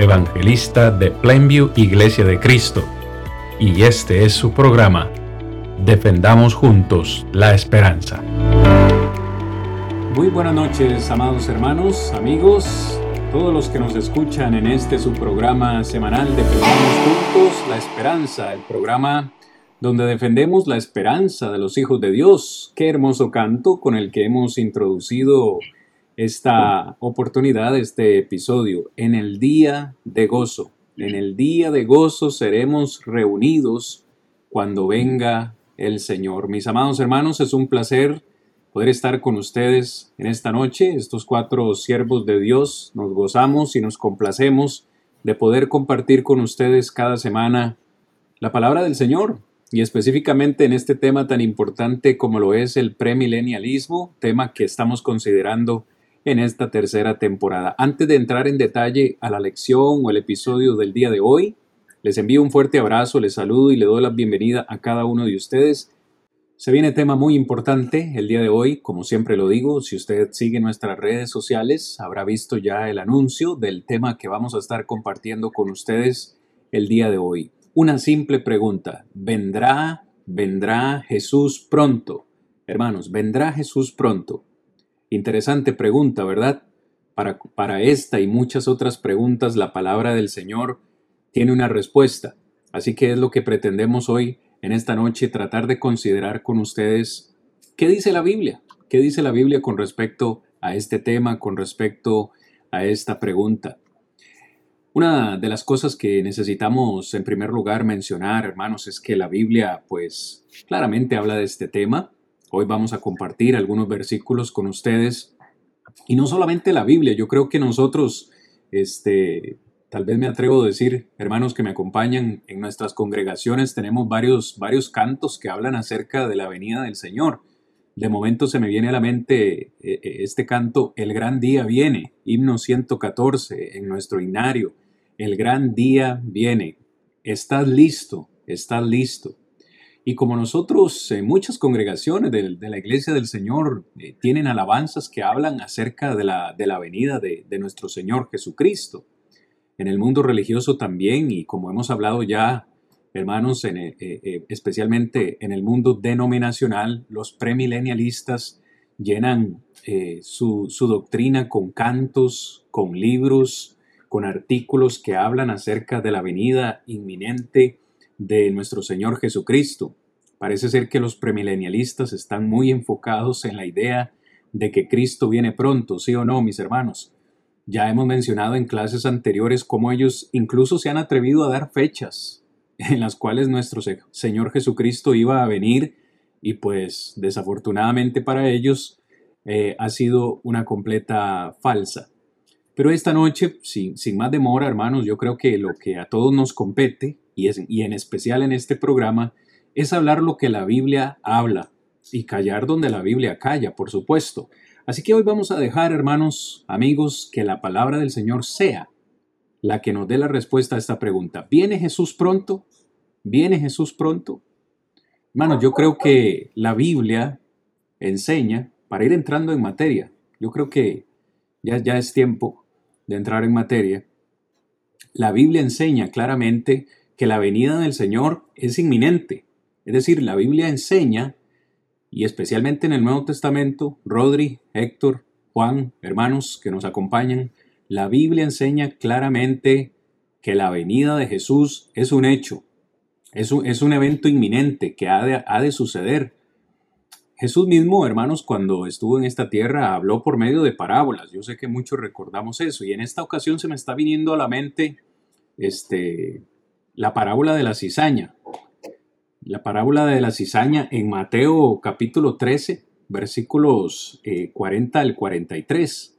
evangelista de Plainview Iglesia de Cristo, y este es su programa, Defendamos Juntos la Esperanza. Muy buenas noches, amados hermanos, amigos, todos los que nos escuchan en este su programa semanal Defendamos Juntos la Esperanza, el programa donde defendemos la esperanza de los hijos de Dios. Qué hermoso canto con el que hemos introducido esta oportunidad, este episodio, en el día de gozo. En el día de gozo seremos reunidos cuando venga el Señor. Mis amados hermanos, es un placer poder estar con ustedes en esta noche. Estos cuatro siervos de Dios nos gozamos y nos complacemos de poder compartir con ustedes cada semana la palabra del Señor y específicamente en este tema tan importante como lo es el premilenialismo, tema que estamos considerando en esta tercera temporada. Antes de entrar en detalle a la lección o el episodio del día de hoy, les envío un fuerte abrazo, les saludo y le doy la bienvenida a cada uno de ustedes. Se viene tema muy importante el día de hoy, como siempre lo digo, si usted sigue nuestras redes sociales, habrá visto ya el anuncio del tema que vamos a estar compartiendo con ustedes el día de hoy. Una simple pregunta, ¿vendrá, vendrá Jesús pronto? Hermanos, ¿vendrá Jesús pronto? Interesante pregunta, ¿verdad? Para, esta y muchas otras preguntas, la palabra del Señor tiene una respuesta. Así que es lo que pretendemos hoy, en esta noche, tratar de considerar con ustedes qué dice la Biblia, qué dice la Biblia con respecto a este tema, con respecto a esta pregunta. Una de las cosas que necesitamos en primer lugar mencionar, hermanos, es que la Biblia pues claramente habla de este tema. Hoy vamos a compartir algunos versículos con ustedes. Y no solamente la Biblia, yo creo que nosotros, este, tal vez me atrevo a decir, hermanos que me acompañan en nuestras congregaciones, tenemos varios, varios cantos que hablan acerca de la venida del Señor. De momento se me viene a la mente eh, eh, este canto, El gran día viene, himno 114 en nuestro inario. El gran día viene. Estás listo, estás listo. Y como nosotros, en muchas congregaciones de, la Iglesia del Señor eh, tienen alabanzas que hablan acerca de la, de la venida de, nuestro Señor Jesucristo. En el mundo religioso también, y como hemos hablado ya, hermanos, en, eh, eh, especialmente en el mundo denominacional, los premilenialistas llenan su, su doctrina con cantos, con libros, con artículos que hablan acerca de la venida inminente de nuestro Señor Jesucristo. Parece ser que los premilenialistas están muy enfocados en la idea de que Cristo viene pronto, sí o no, mis hermanos. Ya hemos mencionado en clases anteriores cómo ellos incluso se han atrevido a dar fechas en las cuales nuestro Señor Jesucristo iba a venir y pues desafortunadamente para ellos eh, ha sido una completa falsa. Pero esta noche, sin, sin más demora, hermanos, yo creo que lo que a todos nos compete y, en especial en este programa, es hablar lo que la Biblia habla y callar donde la Biblia calla, por supuesto. Así que hoy vamos a dejar, hermanos, amigos, que la palabra del Señor sea la que nos dé la respuesta a esta pregunta. ¿Viene Jesús pronto? ¿Viene Jesús pronto? Hermanos, yo creo que la Biblia enseña, para ir entrando en materia, yo creo que ya, ya es tiempo de entrar en materia, la Biblia enseña claramente que la venida del Señor es inminente. Es decir, la Biblia enseña, y especialmente en el Nuevo Testamento, Rodri, Héctor, Juan, hermanos que nos acompañan, la Biblia enseña claramente que la venida de Jesús es un hecho, es un, es un evento inminente que ha de, ha de suceder. Jesús mismo, hermanos, cuando estuvo en esta tierra, habló por medio de parábolas. Yo sé que muchos recordamos eso. Y en esta ocasión se me está viniendo a la mente este, la parábola de la cizaña. La parábola de la cizaña en Mateo capítulo 13, versículos 40 eh, al 43.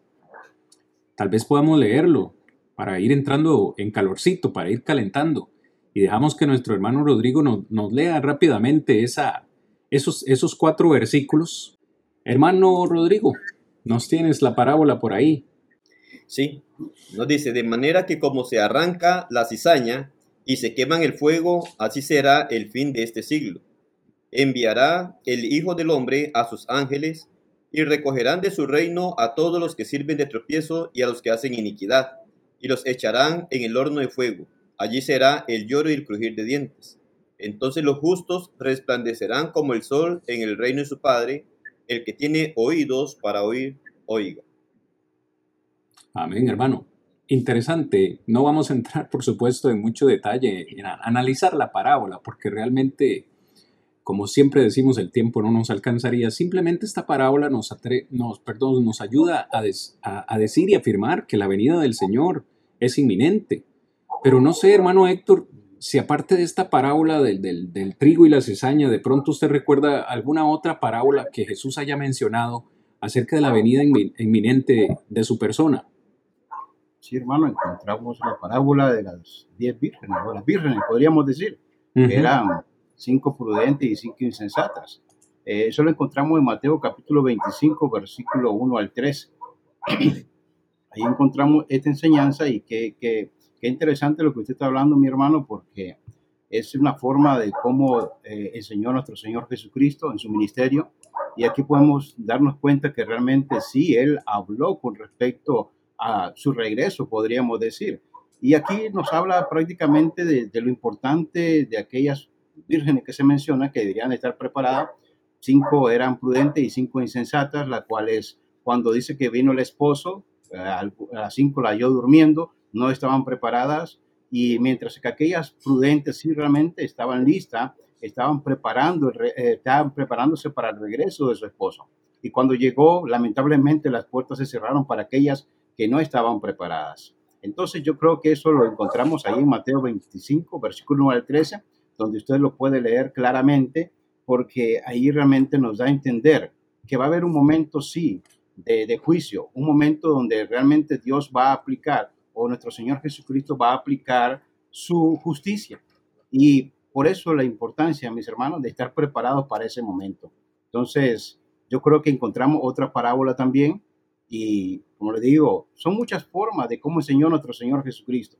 Tal vez podamos leerlo. para ir entrando en calorcito, para ir calentando. Y dejamos que nuestro hermano Rodrigo nos, lea rápidamente esa, esos, esos cuatro versículos. Hermano Rodrigo, nos tienes la parábola por ahí. Sí, nos dice, de manera que como se arranca la cizaña y se quema en el fuego, así será el fin de este siglo. Enviará el Hijo del Hombre a sus ángeles y recogerán de su reino a todos los que sirven de tropiezo y a los que hacen iniquidad, y los echarán en el horno de fuego. Allí será el lloro y el crujir de dientes. Entonces los justos resplandecerán como el sol en el reino de su Padre. El que tiene oídos para oír, oiga. Amén, hermano. Interesante. No vamos a entrar, por supuesto, en mucho detalle en analizar la parábola, porque realmente como siempre decimos, el tiempo no nos alcanzaría. Simplemente esta parábola nos, nos, perdón, nos ayuda a, decir y afirmar que la venida del Señor es inminente. Pero no sé, hermano Héctor, si aparte de esta parábola del, trigo y la cizaña, de pronto usted recuerda alguna otra parábola que Jesús haya mencionado acerca de la venida inminente de su persona. Sí, hermano, encontramos la parábola de las diez vírgenes, o las vírgenes, podríamos decir, que eran cinco prudentes y cinco insensatas. Eh, eso lo encontramos en Mateo capítulo 25, versículo 1 al 3. Ahí encontramos esta enseñanza y qué, qué, qué, interesante lo que usted está hablando, mi hermano, porque es una forma de cómo eh, enseñó nuestro Señor Jesucristo en su ministerio. Y aquí podemos darnos cuenta que realmente sí, Él habló con respecto a su regreso, podríamos decir. Y aquí nos habla prácticamente de, lo importante de aquellas vírgenes que se menciona que deberían estar preparadas, cinco eran prudentes y cinco insensatas, las cuales cuando dice que vino el esposo, eh, a las cinco la halló durmiendo, no estaban preparadas y mientras que aquellas prudentes sí realmente estaban listas, estaban preparando, eh, estaban preparándose para el regreso de su esposo. Y cuando llegó, lamentablemente las puertas se cerraron para aquellas que no estaban preparadas. Entonces yo creo que eso lo encontramos ahí en Mateo 25, versículo 1 al 13, donde usted lo puede leer claramente, porque ahí realmente nos da a entender que va a haber un momento, sí, de, juicio, un momento donde realmente Dios va a aplicar, o nuestro Señor Jesucristo va a aplicar su justicia. Y por eso la importancia, mis hermanos, de estar preparados para ese momento. Entonces, yo creo que encontramos otra parábola también, y como le digo, son muchas formas de cómo enseñó nuestro Señor Jesucristo.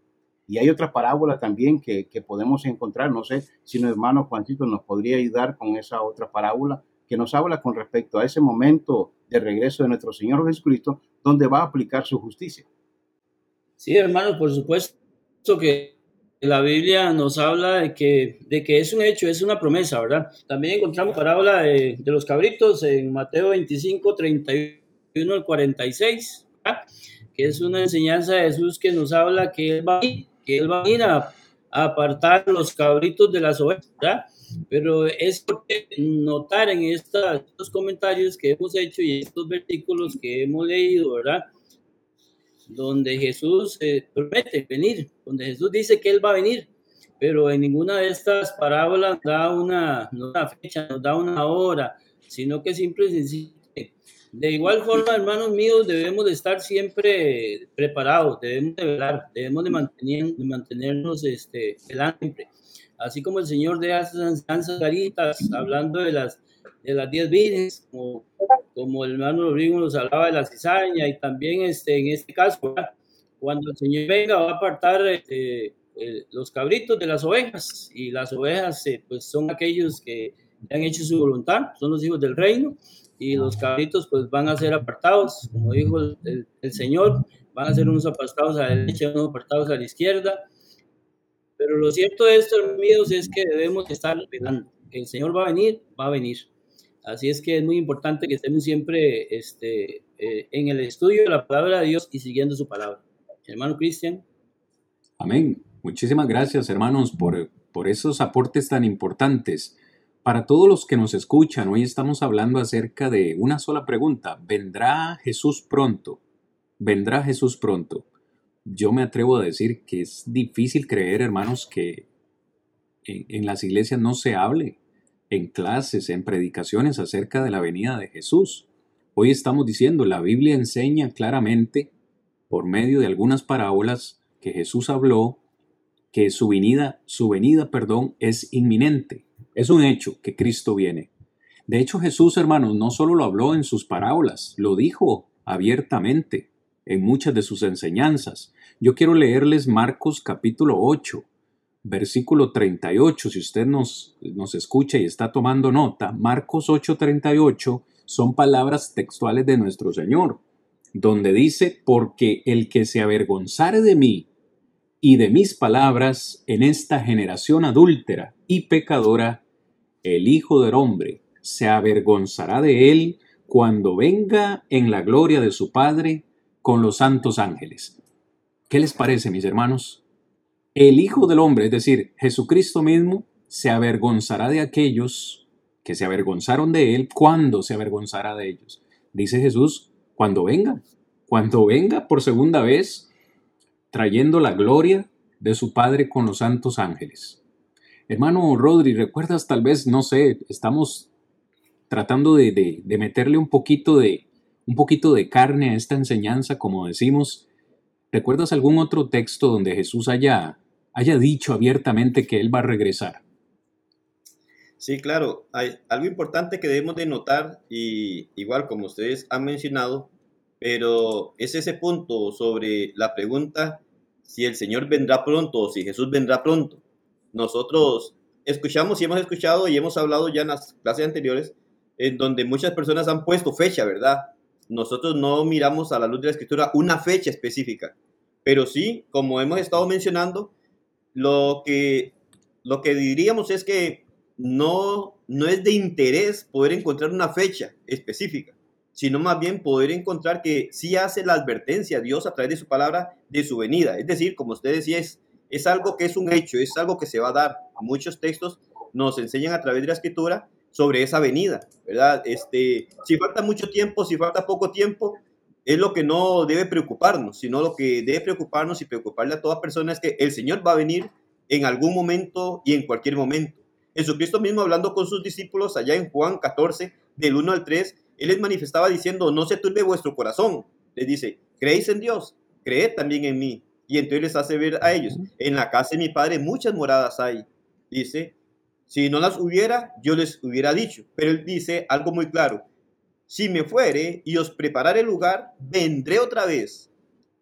Y hay otra parábola también que, que podemos encontrar, no sé si nuestro hermano Juancito nos podría ayudar con esa otra parábola que nos habla con respecto a ese momento de regreso de nuestro Señor Jesucristo, donde va a aplicar su justicia. Sí, hermano, por supuesto que la Biblia nos habla de que, de que es un hecho, es una promesa, ¿verdad? También encontramos parábola de, de los cabritos en Mateo 25, 31 al 46, que es una enseñanza de Jesús que nos habla que Él va a ir que él va a ir a, apartar los cabritos de las ovejas, ¿verdad? Pero es notar en estos comentarios que hemos hecho y estos versículos que hemos leído, ¿verdad? Donde Jesús eh, promete venir, donde Jesús dice que Él va a venir, pero en ninguna de estas parábolas da una, no da fecha, no da una hora, sino que simple y de igual forma, hermanos míos, debemos de estar siempre preparados, debemos de velar, debemos de, mantener, de mantenernos este, siempre. Así como el Señor de esas caritas, hablando de las de las diez vírgenes, como, como el hermano Rodrigo nos hablaba de la cizaña, y también este, en este caso, cuando el Señor venga va a apartar este, los cabritos de las ovejas, y las ovejas eh, pues son aquellos que han hecho su voluntad, son los hijos del reino, y los cabritos pues van a ser apartados, como dijo el, Señor, van a ser unos apartados a la derecha, unos apartados a la izquierda. Pero lo cierto de esto, amigos, es que debemos estar esperando. El Señor va a venir, va a venir. Así es que es muy importante que estemos siempre este, eh, en el estudio de la palabra de Dios y siguiendo su palabra. Hermano Cristian. Amén. Muchísimas gracias, hermanos, por, por esos aportes tan importantes. Para todos los que nos escuchan, hoy estamos hablando acerca de una sola pregunta. ¿Vendrá Jesús pronto? ¿Vendrá Jesús pronto? Yo me atrevo a decir que es difícil creer, hermanos, que en, las iglesias no se hable en clases, en predicaciones acerca de la venida de Jesús. Hoy estamos diciendo, la Biblia enseña claramente, por medio de algunas parábolas, que Jesús habló que su venida, su venida, perdón, es inminente. Es un hecho que Cristo viene. De hecho, Jesús, hermanos, no solo lo habló en sus parábolas, lo dijo abiertamente en muchas de sus enseñanzas. Yo quiero leerles Marcos capítulo 8, versículo 38. Si usted nos, nos escucha y está tomando nota, Marcos 8, 38 son palabras textuales de nuestro Señor, donde dice, porque el que se avergonzare de mí y de mis palabras en esta generación adúltera y pecadora, el Hijo del Hombre se avergonzará de él cuando venga en la gloria de su Padre con los santos ángeles. ¿Qué les parece, mis hermanos? El Hijo del Hombre, es decir, Jesucristo mismo, se avergonzará de aquellos que se avergonzaron de él cuando se avergonzará de ellos. Dice Jesús, cuando venga, cuando venga por segunda vez trayendo la gloria de su Padre con los santos ángeles. Hermano Rodri, ¿recuerdas tal vez, no sé, estamos tratando de, meterle un poquito de, un poquito de carne a esta enseñanza, como decimos? ¿Recuerdas algún otro texto donde Jesús haya, haya dicho abiertamente que Él va a regresar? Sí, claro. Hay algo importante que debemos de notar y igual como ustedes han mencionado, pero es ese punto sobre la pregunta si el Señor vendrá pronto o si Jesús vendrá pronto. Nosotros escuchamos y hemos escuchado y hemos hablado ya en las clases anteriores en donde muchas personas han puesto fecha, ¿verdad? Nosotros no miramos a la luz de la escritura una fecha específica, pero sí, como hemos estado mencionando, lo que, lo que diríamos es que no, no es de interés poder encontrar una fecha específica sino más bien poder encontrar que sí hace la advertencia Dios a través de su palabra de su venida. Es decir, como usted decía, es, es algo que es un hecho, es algo que se va a dar. Muchos textos nos enseñan a través de la escritura sobre esa venida, ¿verdad? Este, si falta mucho tiempo, si falta poco tiempo, es lo que no debe preocuparnos, sino lo que debe preocuparnos y preocuparle a toda persona es que el Señor va a venir en algún momento y en cualquier momento. Jesucristo mismo hablando con sus discípulos allá en Juan 14, del 1 al 3, él les manifestaba diciendo, no se turbe vuestro corazón. Les dice, creéis en Dios, creed también en mí. Y entonces les hace ver a ellos, en la casa de mi padre muchas moradas hay. Dice, si no las hubiera, yo les hubiera dicho. Pero él dice algo muy claro, si me fuere y os prepararé el lugar, vendré otra vez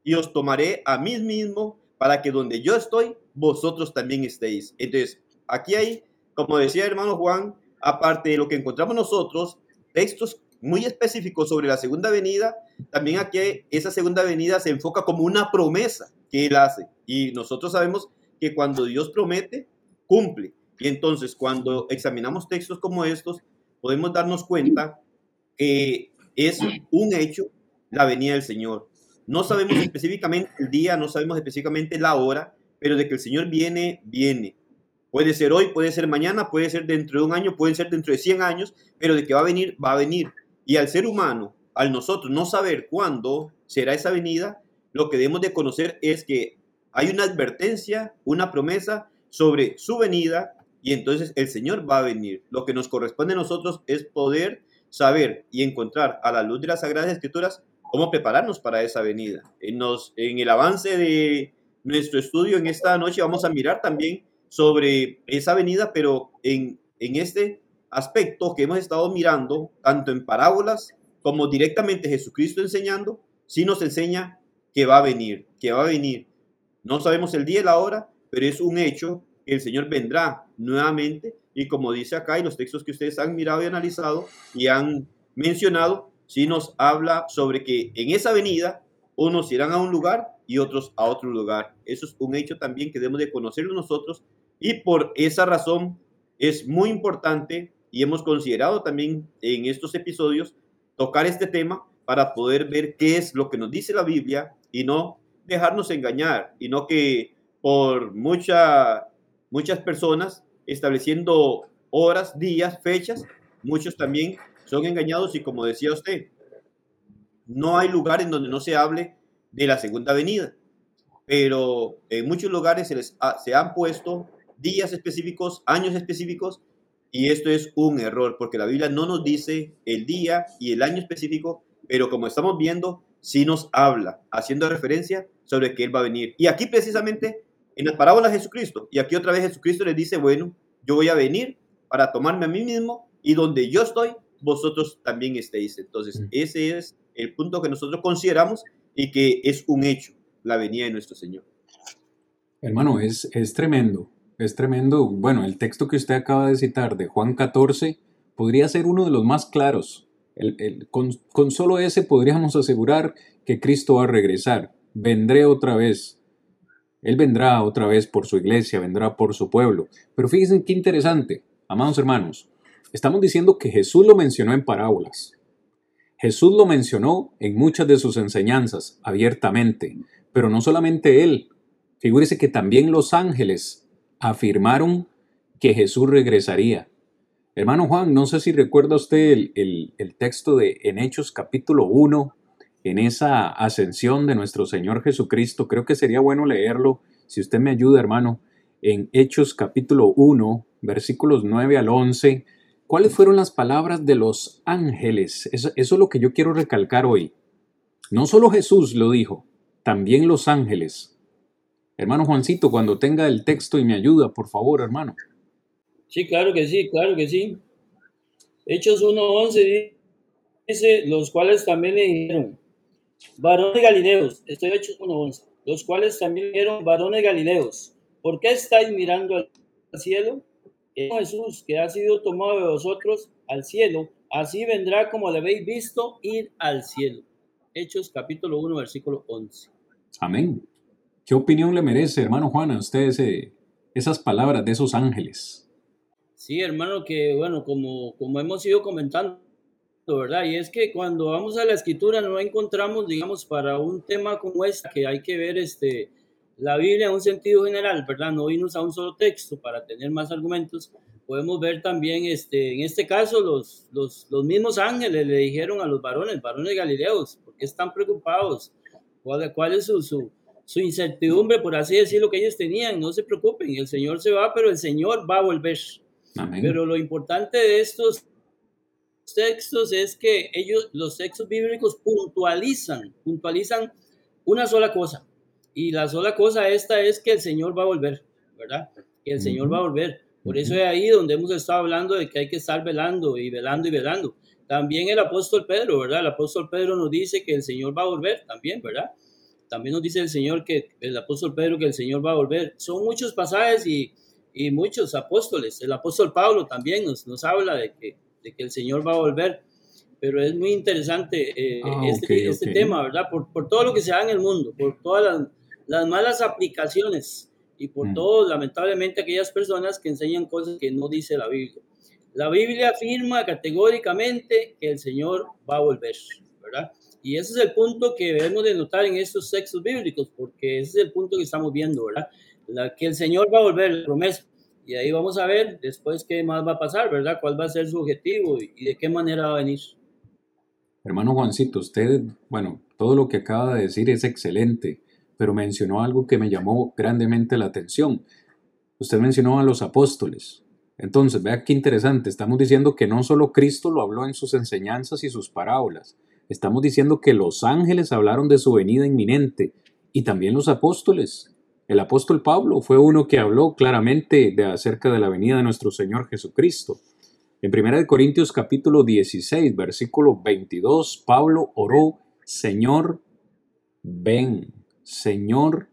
y os tomaré a mí mismo para que donde yo estoy, vosotros también estéis. Entonces, aquí hay, como decía el hermano Juan, aparte de lo que encontramos nosotros, textos muy específico sobre la segunda venida, también aquí esa segunda venida se enfoca como una promesa que Él hace. Y nosotros sabemos que cuando Dios promete, cumple. Y entonces cuando examinamos textos como estos, podemos darnos cuenta que es un hecho la venida del Señor. No sabemos específicamente el día, no sabemos específicamente la hora, pero de que el Señor viene, viene. Puede ser hoy, puede ser mañana, puede ser dentro de un año, puede ser dentro de 100 años, pero de que va a venir, va a venir. Y al ser humano, al nosotros no saber cuándo será esa venida, lo que debemos de conocer es que hay una advertencia, una promesa sobre su venida y entonces el Señor va a venir. Lo que nos corresponde a nosotros es poder saber y encontrar a la luz de las Sagradas Escrituras cómo prepararnos para esa venida. En, nos, en el avance de nuestro estudio en esta noche vamos a mirar también sobre esa venida, pero en, en este aspecto que hemos estado mirando, tanto en parábolas como directamente Jesucristo enseñando, sí nos enseña que va a venir, que va a venir. No sabemos el día y la hora, pero es un hecho que el Señor vendrá nuevamente y como dice acá y los textos que ustedes han mirado y analizado y han mencionado, sí nos habla sobre que en esa venida unos irán a un lugar y otros a otro lugar. Eso es un hecho también que debemos de conocerlo nosotros y por esa razón es muy importante y hemos considerado también en estos episodios tocar este tema para poder ver qué es lo que nos dice la Biblia y no dejarnos engañar y no que por mucha, muchas personas estableciendo horas, días, fechas, muchos también son engañados y como decía usted, no hay lugar en donde no se hable de la segunda venida, pero en muchos lugares se, se han puesto días específicos, años específicos y esto es un error, porque la Biblia no nos dice el día y el año específico, pero como estamos viendo, sí nos habla, haciendo referencia sobre que Él va a venir. Y aquí precisamente en las parábolas de Jesucristo, y aquí otra vez Jesucristo les dice, bueno, yo voy a venir para tomarme a mí mismo y donde yo estoy, vosotros también estéis. Entonces, ese es el punto que nosotros consideramos y que es un hecho, la venida de nuestro Señor. Hermano, es, es tremendo, es tremendo. Bueno, el texto que usted acaba de citar de Juan 14 podría ser uno de los más claros. Con, con solo ese podríamos asegurar que Cristo va a regresar. Vendré otra vez. Él vendrá otra vez por su iglesia, vendrá por su pueblo. Pero fíjense qué interesante, amados hermanos. Estamos diciendo que Jesús lo mencionó en parábolas. Jesús lo mencionó en muchas de sus enseñanzas abiertamente, pero no solamente él. Figúrese que también los ángeles afirmaron que Jesús regresaría. Hermano Juan, no sé si recuerda usted el, el, texto de en Hechos capítulo 1, en esa ascensión de nuestro Señor Jesucristo. Creo que sería bueno leerlo, si usted me ayuda, hermano, en Hechos capítulo 1, versículos 9 al 11 ¿Cuáles fueron las palabras de los ángeles? Eso, es lo que yo quiero recalcar hoy. No solo Jesús lo dijo, también los ángeles. Hermano Juancito, cuando tenga el texto y me ayuda, por favor, hermano. Sí, claro que sí, claro que sí. Hechos 1.11 dice, los cuales también le dijeron, varones galileos, estoy Hechos 1.11, los cuales también le dijeron, varones galileos, ¿por qué estáis mirando al cielo? Jesús, que ha sido tomado de vosotros al cielo, así vendrá como le habéis visto ir al cielo. Hechos capítulo 1, versículo 11. Amén. ¿Qué opinión le merece, hermano Juan, a usted esas palabras de esos ángeles? Sí, hermano, que bueno, como, como hemos ido comentando, ¿verdad? Y es que cuando vamos a la escritura no encontramos, digamos, para un tema como este, que hay que ver este, la Biblia en un sentido general, ¿verdad? No irnos a un solo texto para tener más argumentos. Podemos ver también, este, en este caso, los, los, los mismos ángeles le dijeron a los varones, varones galileos, ¿por qué están preocupados? ¿Cuál, cuál es su, su, su, incertidumbre, por así decirlo, que ellos tenían? No se preocupen, el Señor se va, pero el Señor va a volver. Pero lo importante de estos textos es que ellos, los textos bíblicos puntualizan, puntualizan una sola cosa, y la sola cosa esta es que el Señor va a volver, ¿verdad? Que el Señor va a volver. Por eso es ahí donde hemos estado hablando de que hay que estar velando y velando y velando. También el apóstol Pedro, ¿verdad? El apóstol Pedro nos dice que el Señor va a volver también, ¿verdad? También nos dice el Señor que el apóstol Pedro que el Señor va a volver. Son muchos pasajes y, y muchos apóstoles. El apóstol Pablo también nos, nos habla de que, de que el Señor va a volver pero es muy interesante eh, ah, este, este tema, ¿verdad? Por, por, todo lo que se da en el mundo, por todas las, las malas aplicaciones y por mm. todo, lamentablemente, aquellas personas que enseñan cosas que no dice la Biblia. La Biblia afirma categóricamente que el Señor va a volver, ¿verdad? Y ese es el punto que debemos de notar en estos textos bíblicos, porque ese es el punto que estamos viendo, ¿verdad? La, que el Señor va a volver, la promesa. Y ahí vamos a ver después qué más va a pasar, ¿verdad? ¿Cuál va a ser su objetivo y, de qué manera va a venir? Hermano Juancito, usted, bueno, todo lo que acaba de decir es excelente pero mencionó algo que me llamó grandemente la atención. Usted mencionó a los apóstoles. Entonces, vea qué interesante, estamos diciendo que no solo Cristo lo habló en sus enseñanzas y sus parábolas, estamos diciendo que los ángeles hablaron de su venida inminente y también los apóstoles. El apóstol Pablo fue uno que habló claramente de acerca de la venida de nuestro Señor Jesucristo. En 1 Corintios capítulo 16, versículo 22, Pablo oró, Señor, ven. Señor,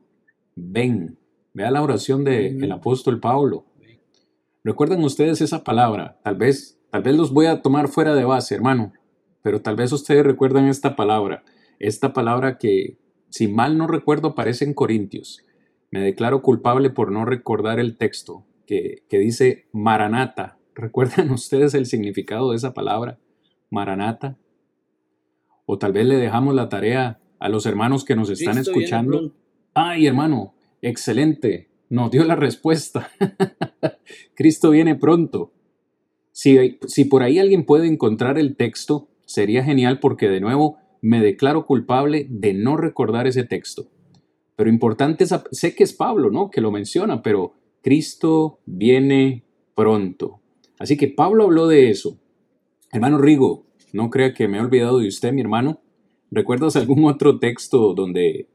ven. Vea la oración del apóstol Pablo. ¿Recuerdan ustedes esa palabra? Tal vez, tal vez los voy a tomar fuera de base, hermano, pero tal vez ustedes recuerdan esta palabra, esta palabra que, si mal no recuerdo, aparece en Corintios. Me declaro culpable por no recordar el texto que, que dice Maranata. ¿Recuerdan ustedes el significado de esa palabra? Maranata. O tal vez le dejamos la tarea a los hermanos que nos están escuchando. Ay, hermano, excelente, nos dio la respuesta. Cristo viene pronto. Si, si por ahí alguien puede encontrar el texto, sería genial porque de nuevo me declaro culpable de no recordar ese texto. Pero importante es, sé que es Pablo, ¿no? Que lo menciona, pero Cristo viene pronto. Así que Pablo habló de eso. Hermano Rigo, no crea que me he olvidado de usted, mi hermano. ¿Recuerdas algún otro texto donde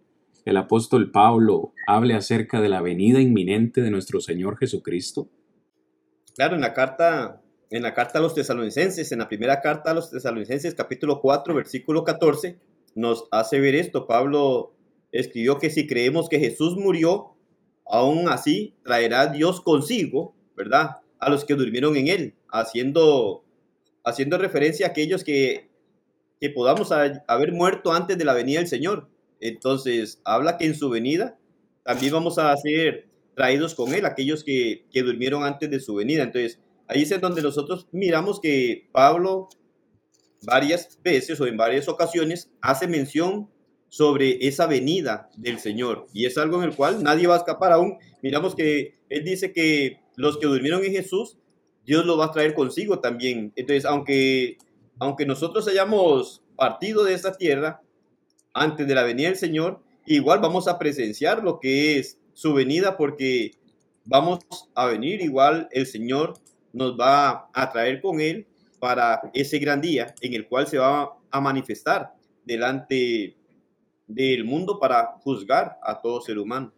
el apóstol Pablo hable acerca de la venida inminente de nuestro Señor Jesucristo? Claro, en la carta, en la carta a los tesalonicenses, en la primera carta a los tesalonicenses, capítulo 4, versículo 14, nos hace ver esto. Pablo escribió que si creemos que Jesús murió, aún así traerá Dios consigo, ¿verdad? A los que durmieron en él, haciendo, haciendo referencia a aquellos que, que podamos haber muerto antes de la venida del Señor. Entonces, habla que en su venida también vamos a ser traídos con Él, aquellos que, que durmieron antes de su venida. Entonces, ahí es donde nosotros miramos que Pablo varias veces o en varias ocasiones hace mención sobre esa venida del Señor. Y es algo en el cual nadie va a escapar aún. Miramos que Él dice que los que durmieron en Jesús, Dios los va a traer consigo también. Entonces, aunque, aunque nosotros hayamos partido de esta tierra, antes de la venida del Señor, igual vamos a presenciar lo que es su venida porque vamos a venir, igual el Señor nos va a traer con él para ese gran día en el cual se va a manifestar delante del mundo para juzgar a todo ser humano.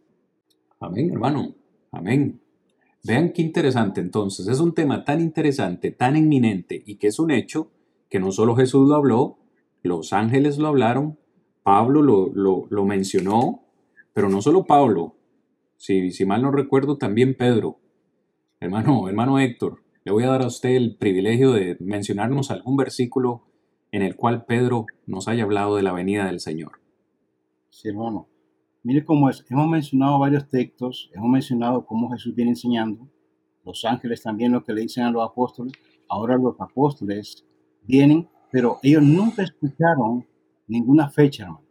Amén, hermano. Amén. Vean qué interesante entonces. Es un tema tan interesante, tan inminente y que es un hecho que no solo Jesús lo habló, los ángeles lo hablaron, Pablo lo, mencionó, pero no solo Pablo, si, si mal no recuerdo, también Pedro. Hermano, hermano Héctor, le voy a dar a usted el privilegio de mencionarnos algún versículo en el cual Pedro nos haya hablado de la venida del Señor. Sí, hermano. Mire cómo es. Hemos mencionado varios textos, hemos mencionado cómo Jesús viene enseñando, los ángeles también lo que le dicen a los apóstoles. Ahora los apóstoles vienen, pero ellos nunca escucharon ninguna fecha, hermano.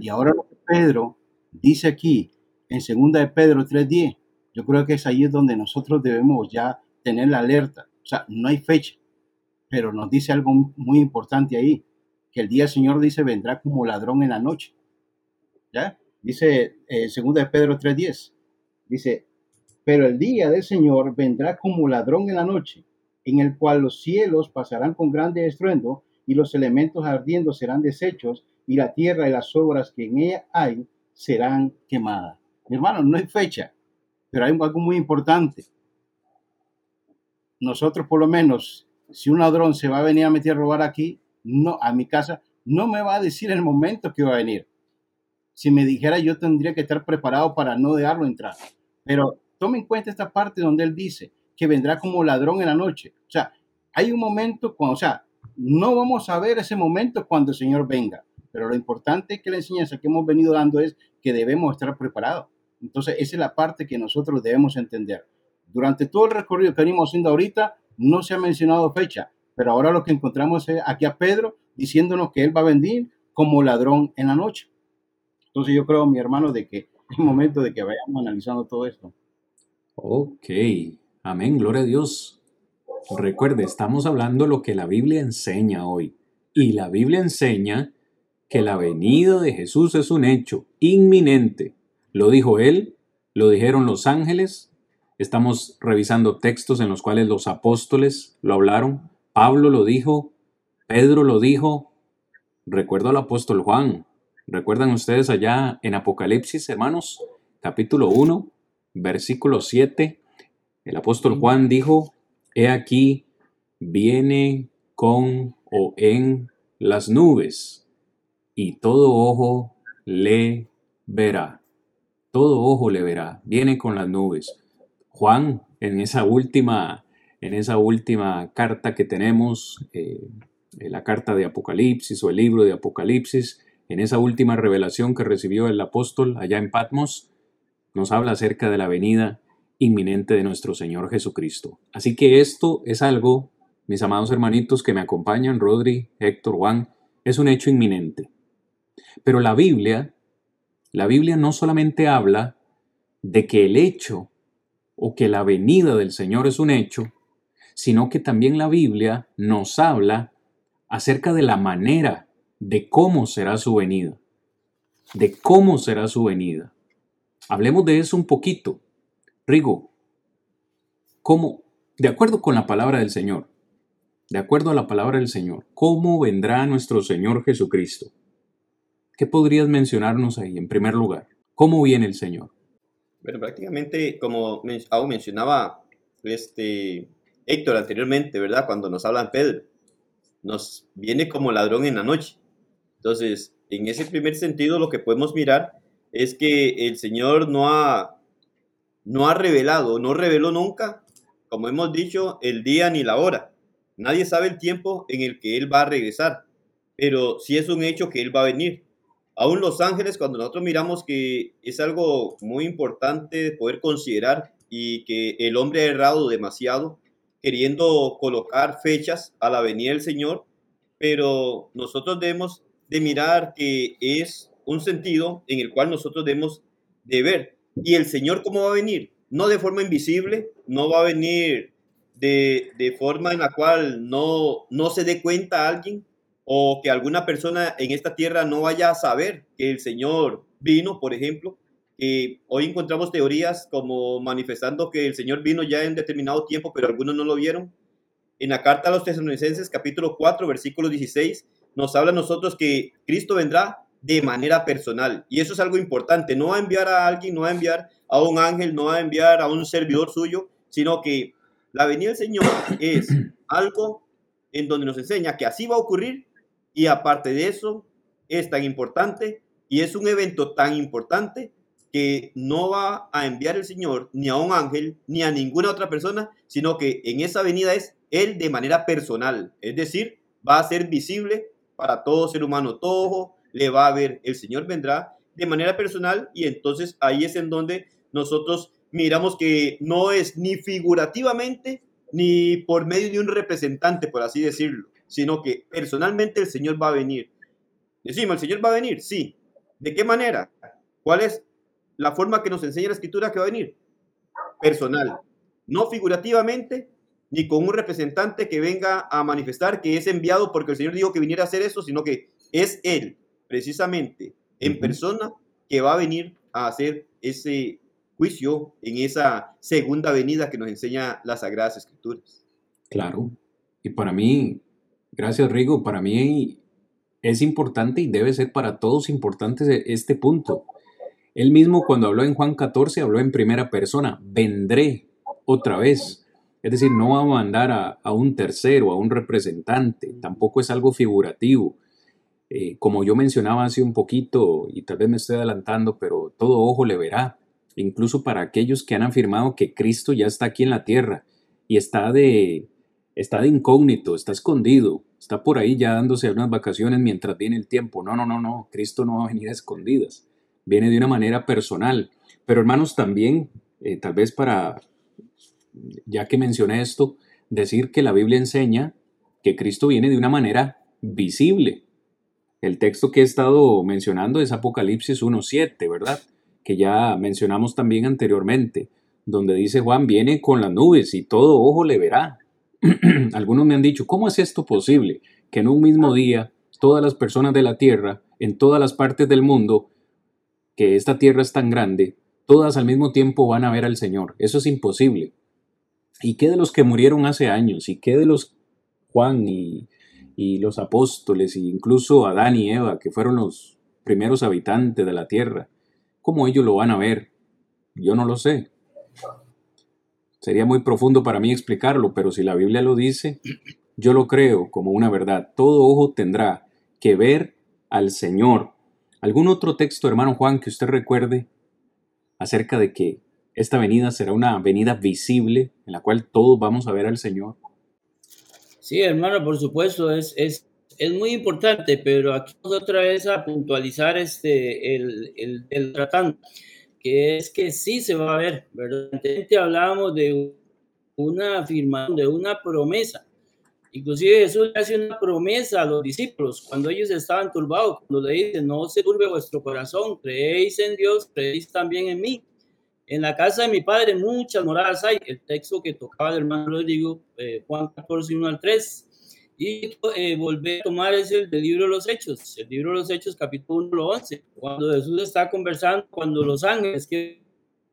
Y ahora lo que Pedro dice aquí, en segunda de Pedro 3.10, yo creo que es ahí donde nosotros debemos ya tener la alerta. O sea, no hay fecha, pero nos dice algo muy importante ahí, que el día del Señor dice vendrá como ladrón en la noche. ¿Ya? Dice en segunda de Pedro 3.10, dice, pero el día del Señor vendrá como ladrón en la noche, en el cual los cielos pasarán con grande estruendo y los elementos ardiendo serán deshechos, y la tierra y las obras que en ella hay serán quemadas. Mi hermano, no hay fecha, pero hay algo muy importante. Nosotros, por lo menos, si un ladrón se va a venir a meter a robar aquí, no, a mi casa, no me va a decir el momento que va a venir. Si me dijera, yo tendría que estar preparado para no dejarlo entrar. Pero tome en cuenta esta parte donde él dice que vendrá como ladrón en la noche. O sea, hay un momento cuando, o sea, no vamos a ver ese momento cuando el Señor venga, pero lo importante que la enseñanza que hemos venido dando es que debemos estar preparados. Entonces, esa es la parte que nosotros debemos entender. Durante todo el recorrido que venimos haciendo ahorita, no se ha mencionado fecha, pero ahora lo que encontramos es aquí a Pedro diciéndonos que él va a venir como ladrón en la noche. Entonces, yo creo, mi hermano, de que es momento de que vayamos analizando todo esto. Ok, amén, gloria a Dios. Recuerde, estamos hablando lo que la Biblia enseña hoy. Y la Biblia enseña que la venida de Jesús es un hecho inminente. Lo dijo él, lo dijeron los ángeles. Estamos revisando textos en los cuales los apóstoles lo hablaron. Pablo lo dijo, Pedro lo dijo. Recuerdo al apóstol Juan. ¿Recuerdan ustedes allá en Apocalipsis, hermanos? Capítulo 1, versículo 7. El apóstol Juan dijo, He aquí, viene con o en las nubes, y todo ojo le verá. Todo ojo le verá. Viene con las nubes. Juan, en esa última, en esa última carta que tenemos, eh, la carta de Apocalipsis o el libro de Apocalipsis, en esa última revelación que recibió el apóstol allá en Patmos, nos habla acerca de la venida inminente de nuestro Señor Jesucristo. Así que esto es algo, mis amados hermanitos que me acompañan, Rodri, Héctor, Juan, es un hecho inminente. Pero la Biblia, la Biblia no solamente habla de que el hecho o que la venida del Señor es un hecho, sino que también la Biblia nos habla acerca de la manera de cómo será su venida, de cómo será su venida. Hablemos de eso un poquito. Rigo, ¿cómo, de acuerdo con la palabra del Señor, de acuerdo a la palabra del Señor, cómo vendrá nuestro Señor Jesucristo? ¿Qué podrías mencionarnos ahí en primer lugar? ¿Cómo viene el Señor? Bueno, prácticamente como aún mencionaba este Héctor anteriormente, ¿verdad? Cuando nos hablan Pedro, nos viene como ladrón en la noche. Entonces, en ese primer sentido, lo que podemos mirar es que el Señor no ha, no ha revelado, no reveló nunca, como hemos dicho, el día ni la hora. Nadie sabe el tiempo en el que Él va a regresar, pero sí es un hecho que Él va a venir. Aún los ángeles, cuando nosotros miramos que es algo muy importante poder considerar y que el hombre ha errado demasiado, queriendo colocar fechas a la venida del Señor, pero nosotros debemos de mirar que es un sentido en el cual nosotros debemos de ver. ¿Y el Señor cómo va a venir? No de forma invisible, no va a venir de, de forma en la cual no, no se dé cuenta a alguien, o que alguna persona en esta tierra no vaya a saber que el Señor vino, por ejemplo. que hoy encontramos teorías como manifestando que el Señor vino ya en determinado tiempo, pero algunos no lo vieron. En la carta a los tesalonicenses, capítulo 4, versículo 16, nos habla a nosotros que Cristo vendrá de manera personal. Y eso es algo importante. No va a enviar a alguien, no va a enviar a un ángel, no va a enviar a un servidor suyo, sino que la venida del Señor es algo en donde nos enseña que así va a ocurrir y aparte de eso, es tan importante y es un evento tan importante que no va a enviar el Señor ni a un ángel ni a ninguna otra persona, sino que en esa venida es Él de manera personal. Es decir, va a ser visible para todo ser humano, todo ojo le va a ver. El Señor vendrá de manera personal y entonces ahí es en donde nosotros miramos que no es ni figurativamente ni por medio de un representante, por así decirlo, sino que personalmente el Señor va a venir. Decimos, ¿el Señor va a venir? Sí. ¿De qué manera? ¿Cuál es la forma que nos enseña la Escritura que va a venir? Personal. No figurativamente, ni con un representante que venga a manifestar que es enviado porque el Señor dijo que viniera a hacer eso, sino que es Él, precisamente, en persona, que va a venir a hacer ese juicio en esa segunda venida que nos enseña las Sagradas Escrituras. Claro. Y para mí, Gracias, Rigo. Para mí es importante y debe ser para todos importante este punto. Él mismo cuando habló en Juan 14 habló en primera persona, vendré otra vez. Es decir, no va a mandar a, un tercero, a un representante, tampoco es algo figurativo. Eh, como yo mencionaba hace un poquito, y tal vez me estoy adelantando, pero todo ojo le verá, incluso para aquellos que han afirmado que Cristo ya está aquí en la tierra y está de, está de incógnito, está escondido, está por ahí ya dándose unas vacaciones mientras viene el tiempo. No, no, no, no, Cristo no va a venir a escondidas, viene de una manera personal. Pero hermanos, también, eh, tal vez para, ya que mencioné esto, decir que la Biblia enseña que Cristo viene de una manera visible. El texto que he estado mencionando es Apocalipsis 1.7, ¿verdad? Que ya mencionamos también anteriormente, donde dice Juan, viene con las nubes y todo ojo le verá. algunos me han dicho, ¿cómo es esto posible? Que en un mismo día todas las personas de la Tierra, en todas las partes del mundo, que esta Tierra es tan grande, todas al mismo tiempo van a ver al Señor. Eso es imposible. ¿Y qué de los que murieron hace años? ¿Y qué de los Juan y, y los apóstoles, e incluso Adán y Eva, que fueron los primeros habitantes de la Tierra? ¿Cómo ellos lo van a ver? Yo no lo sé. Sería muy profundo para mí explicarlo, pero si la Biblia lo dice, yo lo creo como una verdad. Todo ojo tendrá que ver al Señor. ¿Algún otro texto, hermano Juan, que usted recuerde acerca de que esta venida será una venida visible en la cual todos vamos a ver al Señor? Sí, hermano, por supuesto, es, es, es muy importante, pero aquí otra vez a puntualizar este, el, el, el tratando que es que sí se va a ver, ¿verdad? Antes hablábamos de una afirmación, de una promesa. Inclusive Jesús le hace una promesa a los discípulos cuando ellos estaban turbados, cuando le dice, no se turbe vuestro corazón, creéis en Dios, creéis también en mí. En la casa de mi padre muchas moradas hay. El texto que tocaba el hermano Rodrigo, eh, Juan 14, 1 al 3. Y eh, volver a tomar es el del libro de los Hechos, el libro de los Hechos, capítulo 1, 11, cuando Jesús está conversando, cuando los ángeles, que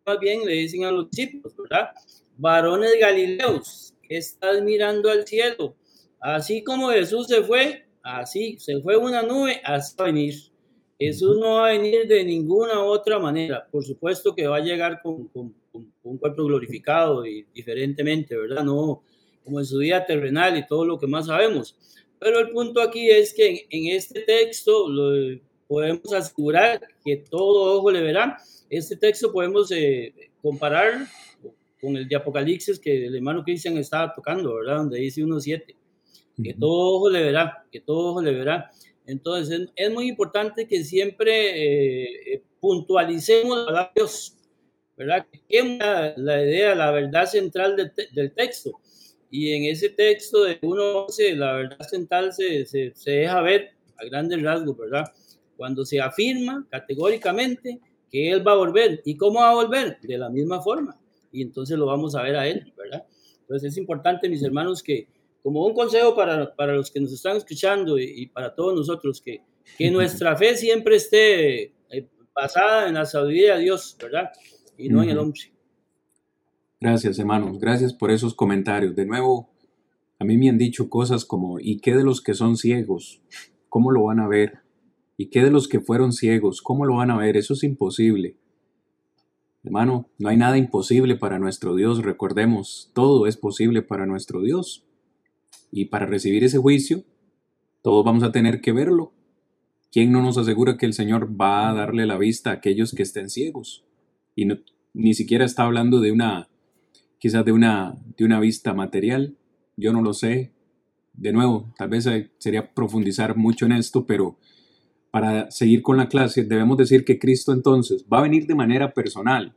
más bien le dicen a los discípulos, ¿verdad? Varones galileos, que estás mirando al cielo. Así como Jesús se fue, así se fue una nube hasta venir. Jesús no va a venir de ninguna otra manera. Por supuesto que va a llegar con, un cuerpo glorificado y diferentemente, ¿verdad? No como en su vida terrenal y todo lo que más sabemos. Pero el punto aquí es que en, este texto lo, podemos asegurar que todo ojo le verá. Este texto podemos eh, comparar con el de Apocalipsis que el hermano Cristian estaba tocando, ¿verdad? Donde dice 1.7, que todo ojo le verá, que todo ojo le verá. Entonces es, muy importante que siempre eh, eh, puntualicemos la ¿verdad? Que la, la idea, la verdad central del, texto. Y en ese texto de 1.11, la verdad central se, se, se deja ver a grandes rasgos, ¿verdad? Cuando se afirma categóricamente que Él va a volver. ¿Y cómo va a volver? De la misma forma y entonces lo vamos a ver a Él, ¿verdad? Entonces es importante, mis hermanos, que como un consejo para, para los que nos están escuchando y, para todos nosotros, que, que nuestra fe siempre esté eh, basada en la sabiduría de Dios, ¿verdad? Y no en el hombre. Gracias, hermanos. Gracias por esos comentarios. De nuevo, a mí me han dicho cosas como, ¿y qué de los que son ciegos? ¿Cómo lo van a ver? ¿Y qué de los que fueron ciegos? ¿Cómo lo van a ver? Eso es imposible. Hermano, no hay nada imposible para nuestro Dios, recordemos, todo es posible para nuestro Dios. Y para recibir ese juicio, todos vamos a tener que verlo. ¿Quién no nos asegura que el Señor va a darle la vista a aquellos que estén ciegos? Y ni siquiera está hablando de una, quizás de una, de una vista material, yo no lo sé. De nuevo, tal vez sería profundizar mucho en esto, pero para seguir con la clase, debemos decir que Cristo entonces va a venir de manera personal,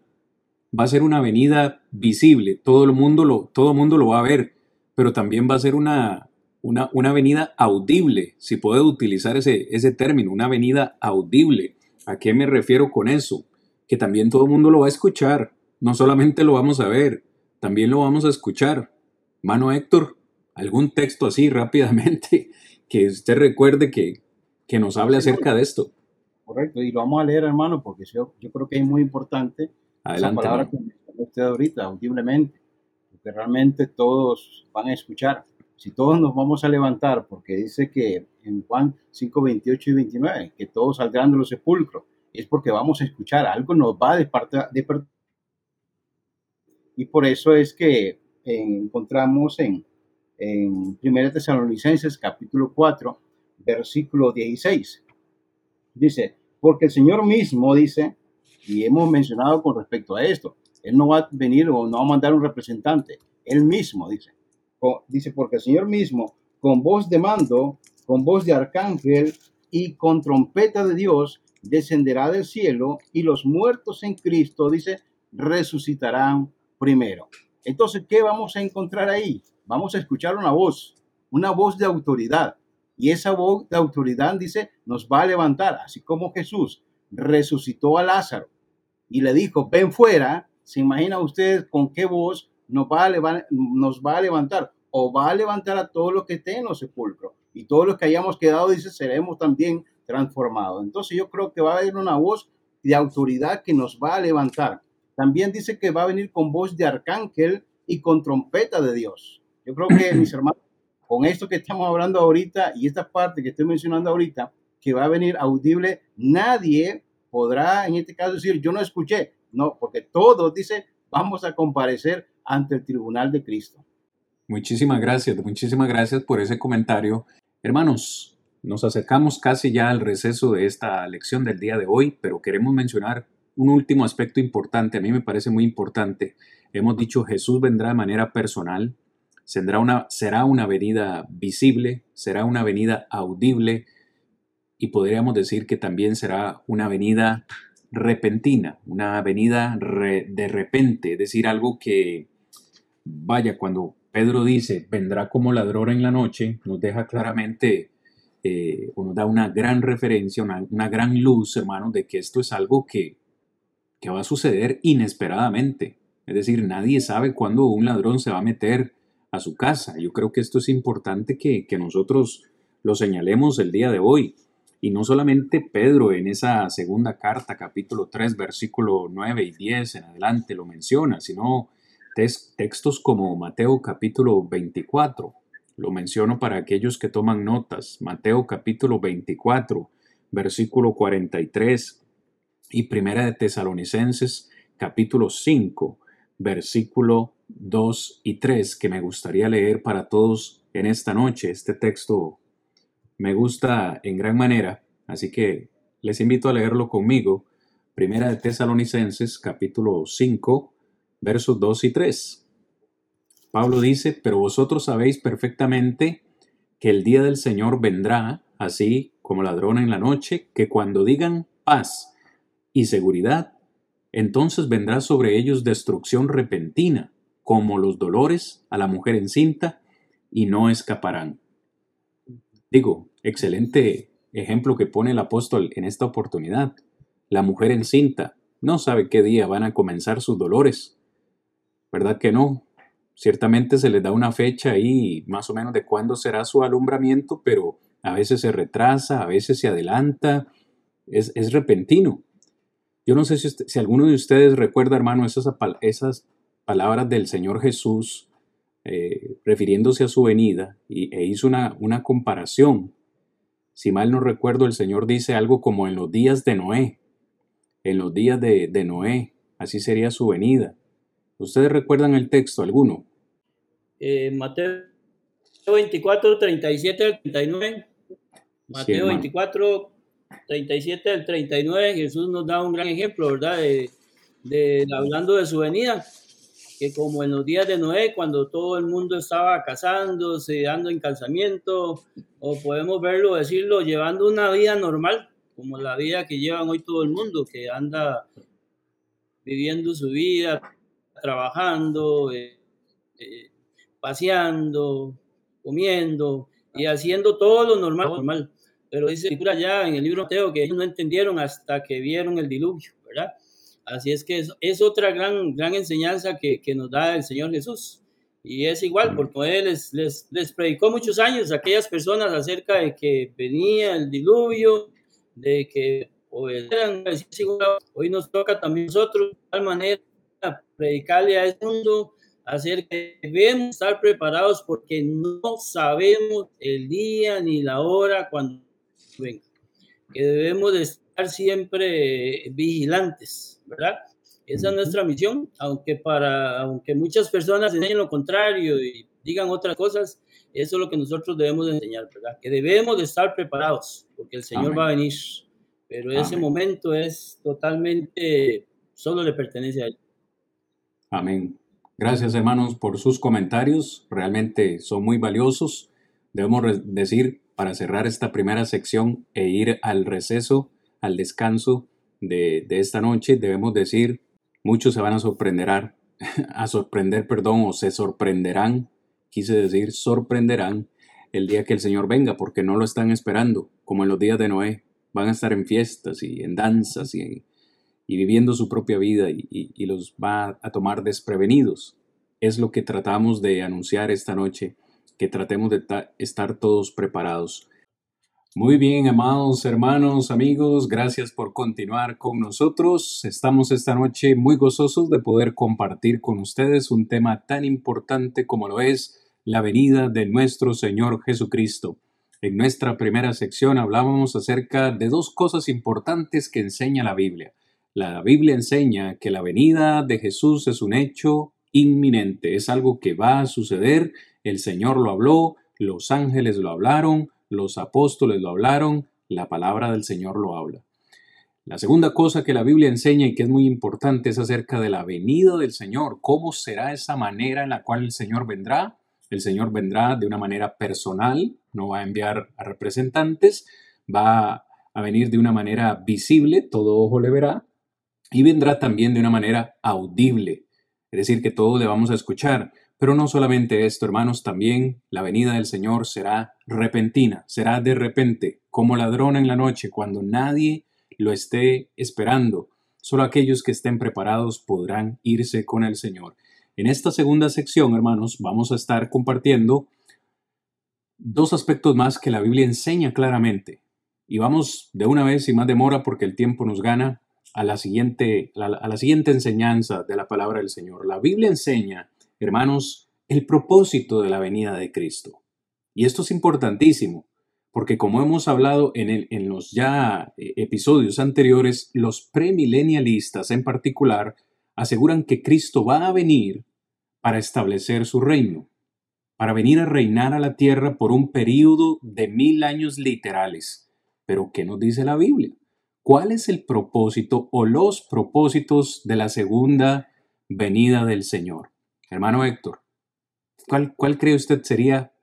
va a ser una venida visible, todo el mundo lo, todo el mundo lo va a ver, pero también va a ser una, una, una venida audible, si puedo utilizar ese, ese término, una venida audible. ¿A qué me refiero con eso? Que también todo el mundo lo va a escuchar, no solamente lo vamos a ver, también lo vamos a escuchar. Mano Héctor, algún texto así rápidamente que usted recuerde que, que nos hable acerca de esto. Correcto, y lo vamos a leer, hermano, porque yo, yo creo que es muy importante Adelante, esa palabra que usted ahorita, audiblemente, porque realmente todos van a escuchar. Si todos nos vamos a levantar, porque dice que en Juan 5, 28 y 29, que todos saldrán de los sepulcros, es porque vamos a escuchar, algo nos va a despertar. Y por eso es que encontramos en, en 1 Tesalonicenses capítulo 4, versículo 16. Dice, porque el Señor mismo dice, y hemos mencionado con respecto a esto, Él no va a venir o no va a mandar un representante, Él mismo dice. Dice, porque el Señor mismo, con voz de mando, con voz de arcángel y con trompeta de Dios, descenderá del cielo y los muertos en Cristo, dice, resucitarán primero. Entonces, ¿qué vamos a encontrar ahí? Vamos a escuchar una voz, una voz de autoridad, y esa voz de autoridad dice, nos va a levantar, así como Jesús resucitó a Lázaro y le dijo, ven fuera, ¿se imagina usted con qué voz nos va, a nos va a levantar? O va a levantar a todos los que estén en los sepulcros. Y todos los que hayamos quedado, dice, seremos también transformados. Entonces yo creo que va a haber una voz de autoridad que nos va a levantar. También dice que va a venir con voz de arcángel y con trompeta de Dios. Yo creo que, mis hermanos, con esto que estamos hablando ahorita y esta parte que estoy mencionando ahorita, que va a venir audible, nadie podrá en este caso decir, yo no escuché. No, porque todos, dice, vamos a comparecer ante el tribunal de Cristo. Muchísimas gracias, muchísimas gracias por ese comentario. Hermanos, nos acercamos casi ya al receso de esta lección del día de hoy, pero queremos mencionar un último aspecto importante, a mí me parece muy importante. Hemos dicho Jesús vendrá de manera personal, Será una, será una venida visible, será una venida audible y podríamos decir que también será una venida repentina, una venida de repente, es decir, algo que, vaya, cuando Pedro dice, vendrá como ladrón en la noche, nos deja claramente eh, o nos da una gran referencia, una, gran luz, hermanos, de que esto es algo que, que va a suceder inesperadamente. Es decir, nadie sabe cuándo un ladrón se va a meter a su casa. Yo creo que esto es importante que, nosotros lo señalemos el día de hoy. Y no solamente Pedro en esa segunda carta, capítulo 3, versículo 9 y 10 en adelante lo menciona, sino textos como Mateo capítulo 24. Lo menciono para aquellos que toman notas. Mateo capítulo 24, versículo 43, y Primera de Tesalonicenses, capítulo 5, versículo 2 y 3, que me gustaría leer para todos en esta noche. Este texto me gusta en gran manera, así que les invito a leerlo conmigo. Primera de Tesalonicenses, capítulo 5, versos 2 y 3. Pablo dice, pero vosotros sabéis perfectamente que el día del Señor vendrá, así como ladrón en la noche, que cuando digan paz y seguridad, entonces vendrá sobre ellos destrucción repentina, como los dolores a la mujer encinta, y no escaparán. Digo, excelente ejemplo que pone el apóstol en esta oportunidad. La mujer encinta no sabe qué día van a comenzar sus dolores. ¿Verdad que no? Ciertamente se les da una fecha ahí más o menos de cuándo será su alumbramiento, pero a veces se retrasa, a veces se adelanta, es, es repentino. Yo no sé si, si, alguno de ustedes recuerda, hermano, esas, esas palabras del Señor Jesús eh, refiriéndose a su venida y, e hizo una, una comparación. Si mal no recuerdo, el Señor dice algo como en los días de Noé, en los días de, de Noé, así sería su venida. ¿Ustedes recuerdan el texto alguno? Eh, Mateo 24, 37 al 39. Mateo 24, 37 al 39. Jesús nos da un gran ejemplo, ¿verdad? De, de, hablando de su venida, que como en los días de Noé, cuando todo el mundo estaba casándose, dando en casamiento, o podemos verlo, decirlo, llevando una vida normal, como la vida que llevan hoy todo el mundo, que anda viviendo su vida, trabajando, eh, eh, paseando, comiendo y haciendo todo lo normal. normal. Pero dice ya en el libro Mateo que ellos no entendieron hasta que vieron el diluvio, ¿verdad? Así es que es, es otra gran, gran enseñanza que, que, nos da el Señor Jesús. Y es igual, porque Él les, les, les predicó muchos años a aquellas personas acerca de que venía el diluvio, de que hoy nos toca también nosotros de tal manera predicarle a este mundo hacer que debemos estar preparados porque no sabemos el día ni la hora cuando venga. Que debemos de estar siempre vigilantes, ¿verdad? Esa es nuestra misión, aunque para aunque muchas personas enseñen lo contrario y digan otras cosas, eso es lo que nosotros debemos de enseñar, ¿verdad? Que debemos de estar preparados porque el Señor Amén. va a venir, pero ese Amén. momento es totalmente solo le pertenece a él. Amén. Gracias hermanos por sus comentarios, realmente son muy valiosos. Debemos decir, para cerrar esta primera sección e ir al receso, al descanso de, de esta noche, debemos decir, muchos se van a sorprender, a sorprender, perdón, o se sorprenderán, quise decir, sorprenderán el día que el Señor venga, porque no lo están esperando, como en los días de Noé. Van a estar en fiestas y en danzas y y viviendo su propia vida y, y, los va a tomar desprevenidos. Es lo que tratamos de anunciar esta noche, que tratemos de estar todos preparados. Muy bien, amados hermanos, amigos, gracias por continuar con nosotros. Estamos esta noche muy gozosos de poder compartir con ustedes un tema tan importante como lo es la venida de nuestro Señor Jesucristo. En nuestra primera sección hablábamos acerca de dos cosas importantes que enseña la Biblia. La Biblia enseña que la venida de Jesús es un hecho inminente, es algo que va a suceder, el Señor lo habló, los ángeles lo hablaron, los apóstoles lo hablaron, la palabra del Señor lo habla. La segunda cosa que la Biblia enseña y que es muy importante es acerca de la venida del Señor. ¿Cómo será esa manera en la cual el Señor vendrá? El Señor vendrá de una manera personal, no va a enviar a representantes, va a venir de una manera visible, todo ojo le verá, y vendrá también de una manera audible, es decir, que todos le vamos a escuchar. Pero no solamente esto, hermanos, también la venida del Señor será repentina, será de repente, como ladrón en la noche, cuando nadie lo esté esperando. Solo aquellos que estén preparados podrán irse con el Señor. En esta segunda sección, hermanos, vamos a estar compartiendo dos aspectos más que la Biblia enseña claramente. Y vamos de una vez, sin más demora, porque el tiempo nos gana, a la siguiente, a la siguiente enseñanza de la palabra del Señor. La Biblia enseña, hermanos, el propósito de la venida de Cristo. Y esto es importantísimo, porque como hemos hablado en, los ya eh, episodios anteriores, los premilenialistas en particular aseguran que Cristo va a venir para establecer su reino, para venir a reinar a la tierra por un período de mil años literales. Pero ¿qué nos dice la Biblia? ¿Cuál es el propósito o los propósitos de la segunda venida del Señor? Hermano Héctor, ¿cuál, cuál cree usted sería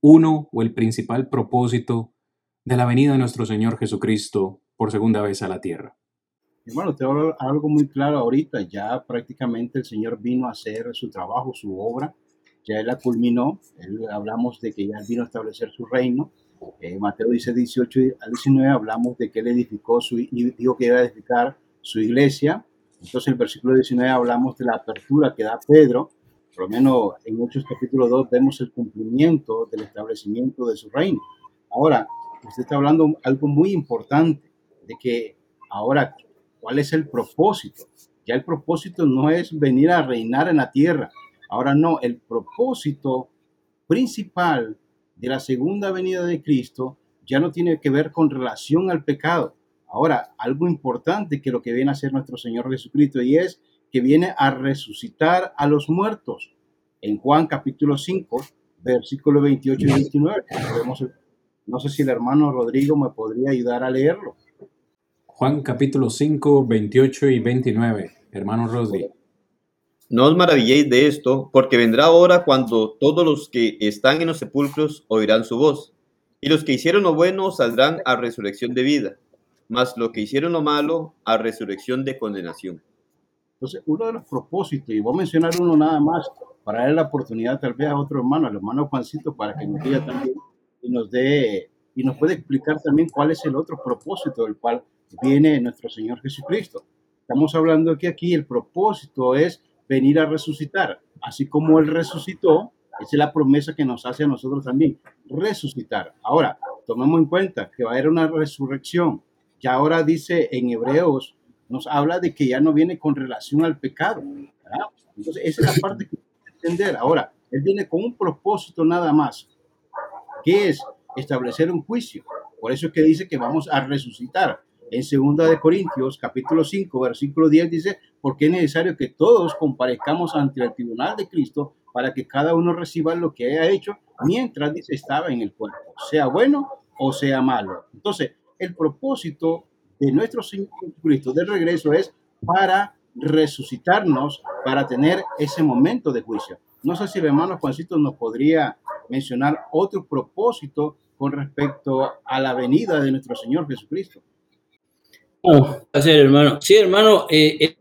uno o el principal propósito de la venida de nuestro Señor Jesucristo por segunda vez a la tierra? Hermano, te hablo algo muy claro ahorita. Ya prácticamente el Señor vino a hacer su trabajo, su obra. Ya Él la culminó. hablamos de que ya vino a establecer su reino. Eh, Mateo dice 18 al 19 hablamos de que Él edificó su, dijo que iba a edificar su iglesia. Entonces, en el versículo 19 hablamos de la apertura que da Pedro por lo menos en Hechos capítulo 2 vemos el cumplimiento del establecimiento de su reino. Ahora, usted está hablando algo muy importante, de que ahora, ¿cuál es el propósito? Ya el propósito no es venir a reinar en la tierra. Ahora no, el propósito principal de la segunda venida de Cristo ya no tiene que ver con relación al pecado. Ahora, algo importante que lo que viene a hacer nuestro Señor Jesucristo y es que viene a resucitar a los muertos. En Juan capítulo 5, versículo 28 y 29. No sé si el hermano Rodrigo me podría ayudar a leerlo. Juan capítulo 5, 28 y 29. Hermano Rodrigo. No os maravilléis de esto, porque vendrá hora cuando todos los que están en los sepulcros oirán su voz, y los que hicieron lo bueno saldrán a resurrección de vida, mas los que hicieron lo malo a resurrección de condenación. Entonces, uno de los propósitos, y voy a mencionar uno nada más, para darle la oportunidad tal vez a otro hermano, al hermano Juancito, para que nos diga también y nos dé, y nos puede explicar también cuál es el otro propósito del cual viene nuestro Señor Jesucristo. Estamos hablando que aquí el propósito es venir a resucitar, así como Él resucitó, esa es la promesa que nos hace a nosotros también, resucitar. Ahora, tomemos en cuenta que va a haber una resurrección. Ya ahora dice en Hebreos nos habla de que ya no viene con relación al pecado. Entonces, esa es la parte que hay que entender. Ahora, Él viene con un propósito nada más, que es establecer un juicio. Por eso es que dice que vamos a resucitar. En 2 de Corintios, capítulo 5, versículo 10 dice, porque es necesario que todos comparezcamos ante el tribunal de Cristo para que cada uno reciba lo que haya hecho mientras dice, estaba en el cuerpo, sea bueno o sea malo. Entonces, el propósito de nuestro Señor Jesucristo de regreso es para resucitarnos, para tener ese momento de juicio. No sé si el hermano Juancito nos podría mencionar otro propósito con respecto a la venida de nuestro Señor Jesucristo. Oh, hermano. Sí, hermano, eh, eh,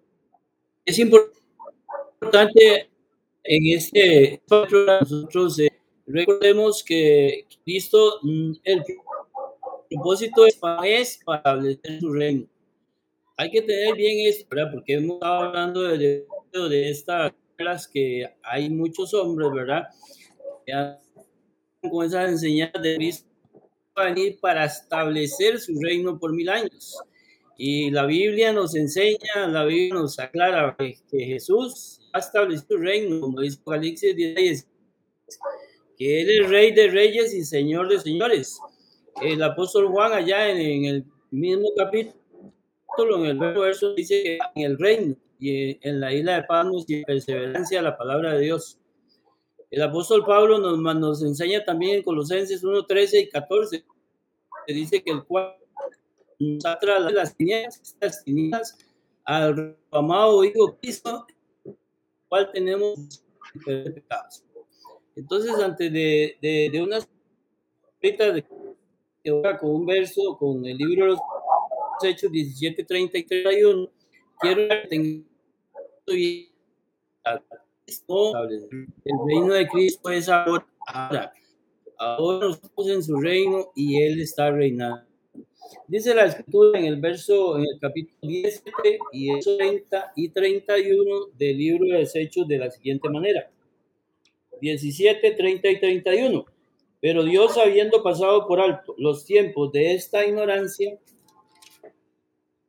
es importante en este nosotros eh, recordemos que Cristo, mm, el propósito es para establecer su reino. Hay que tener bien esto, ¿verdad? Porque hemos estado hablando de, de estas que hay muchos hombres, ¿verdad? Ya con esa enseñanza de Cristo para establecer su reino por mil años. Y la Biblia nos enseña, la Biblia nos aclara que Jesús ha establecido su reino, como dice Apocalipsis 10, que Él es Rey de reyes y Señor de señores el apóstol Juan allá en, el mismo capítulo, en el verso, dice que en el reino y en la isla de Patmos y perseverancia la palabra de Dios. El apóstol Pablo nos, nos enseña también en Colosenses 1, 13 y 14, que dice que el cual nos ha trasladado las tinieblas, las tinieblas al amado Hijo Cristo, cual tenemos pecados. Entonces, antes de, de, de unas de con un verso, con el libro de los Hechos 17, 30 y 31, quiero que el reino de Cristo es ahora, ahora, ahora nosotros en su reino y Él está reinando. Dice la escritura en el verso, en el capítulo 17 y 30 y 31 del libro de los Hechos de la siguiente manera. 17, 30 y 31. Pero Dios, habiendo pasado por alto los tiempos de esta ignorancia,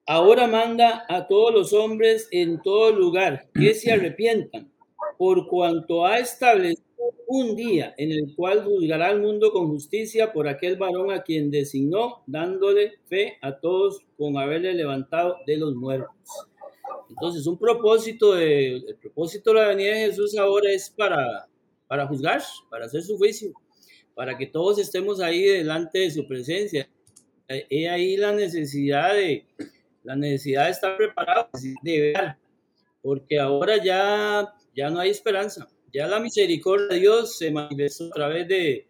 ahora manda a todos los hombres en todo lugar que se arrepientan, por cuanto ha establecido un día en el cual juzgará al mundo con justicia por aquel varón a quien designó, dándole fe a todos con haberle levantado de los muertos. Entonces, un propósito de, el propósito de la venida de Jesús ahora es para, para juzgar, para hacer su juicio, para que todos estemos ahí delante de su presencia. He ahí la necesidad de, la necesidad de estar preparados, de ver, porque ahora ya, ya no hay esperanza ya la misericordia de Dios se manifestó a través de,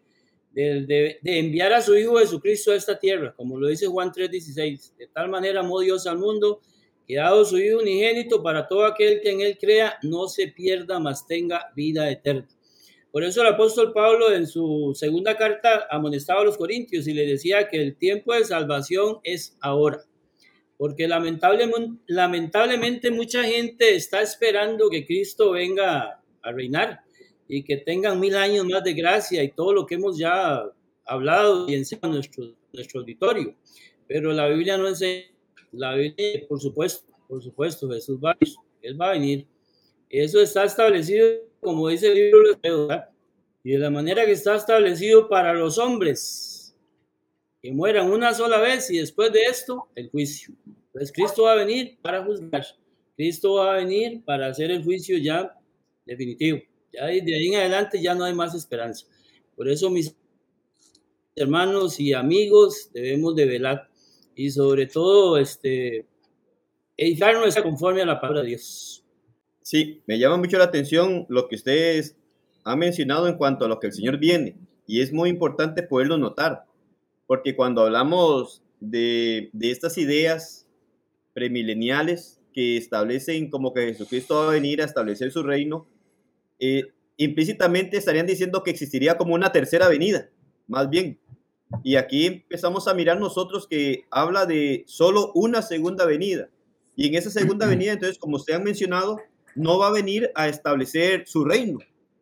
de, enviar a su Hijo Jesucristo a esta tierra, como lo dice Juan 3:16. De tal manera amó Dios al mundo que dado su Hijo unigénito para todo aquel que en él crea, no se pierda, mas tenga vida eterna. Por eso el apóstol Pablo en su segunda carta amonestaba a los corintios y le decía que el tiempo de salvación es ahora. Porque lamentablemente, mucha gente está esperando que Cristo venga a reinar y que tengan mil años más de gracia y todo lo que hemos ya hablado y enseñado nuestro, nuestro auditorio. Pero la Biblia no enseña, la Biblia, por supuesto, por supuesto, Jesús va, Él va a venir. Eso está establecido, como dice el libro de y de la manera que está establecido para los hombres, que mueran una sola vez y después de esto, el juicio. Entonces Cristo va a venir para juzgar. Cristo va a venir para hacer el juicio ya definitivo. Ya de ahí en adelante ya no hay más esperanza. Por eso mis hermanos y amigos debemos de velar y sobre todo este, edificarnos conforme a la palabra de Dios. Sí, me llama mucho la atención lo que ustedes han mencionado en cuanto a lo que el Señor viene y es muy importante poderlo notar porque cuando hablamos de, de estas ideas premileniales que establecen como que Jesucristo va a venir a establecer su reino, eh, implícitamente estarían diciendo que existiría como una tercera venida, más bien. Y aquí empezamos a mirar nosotros que habla de solo una segunda venida. Y en esa segunda venida, entonces, como usted ha mencionado, no va a venir a establecer su reino,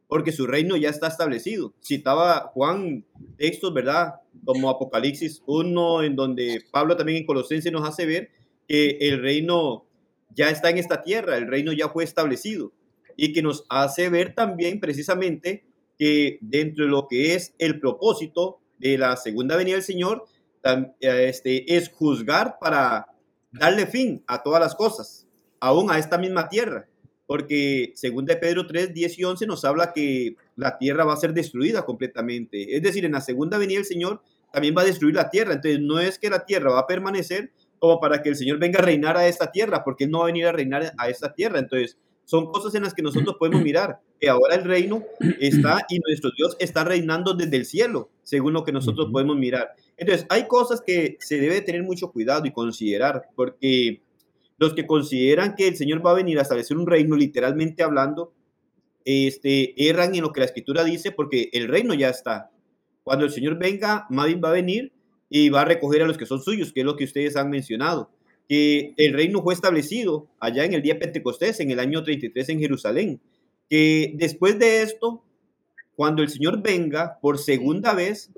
porque su reino ya está establecido. Citaba Juan textos, ¿verdad? Como Apocalipsis 1, en donde Pablo también en Colosenses nos hace ver que el reino ya está en esta tierra, el reino ya fue establecido y que nos hace ver también precisamente que dentro de lo que es el propósito de la segunda venida del Señor, este, es juzgar para darle fin a todas las cosas, aún a esta misma tierra, porque según de Pedro 3, 10 y 11 nos habla que la tierra va a ser destruida completamente, es decir, en la segunda venida del Señor también va a destruir la tierra, entonces no es que la tierra va a permanecer como para que el Señor venga a reinar a esta tierra, porque Él no va a venir a reinar a esta tierra, entonces son cosas en las que nosotros podemos mirar, que ahora el reino está y nuestro Dios está reinando desde el cielo, según lo que nosotros podemos mirar. Entonces, hay cosas que se debe tener mucho cuidado y considerar, porque los que consideran que el Señor va a venir a establecer un reino, literalmente hablando, este, erran en lo que la escritura dice, porque el reino ya está. Cuando el Señor venga, Madin va a venir y va a recoger a los que son suyos, que es lo que ustedes han mencionado que el reino fue establecido allá en el día Pentecostés, en el año 33 en Jerusalén, que después de esto, cuando el Señor venga por segunda vez,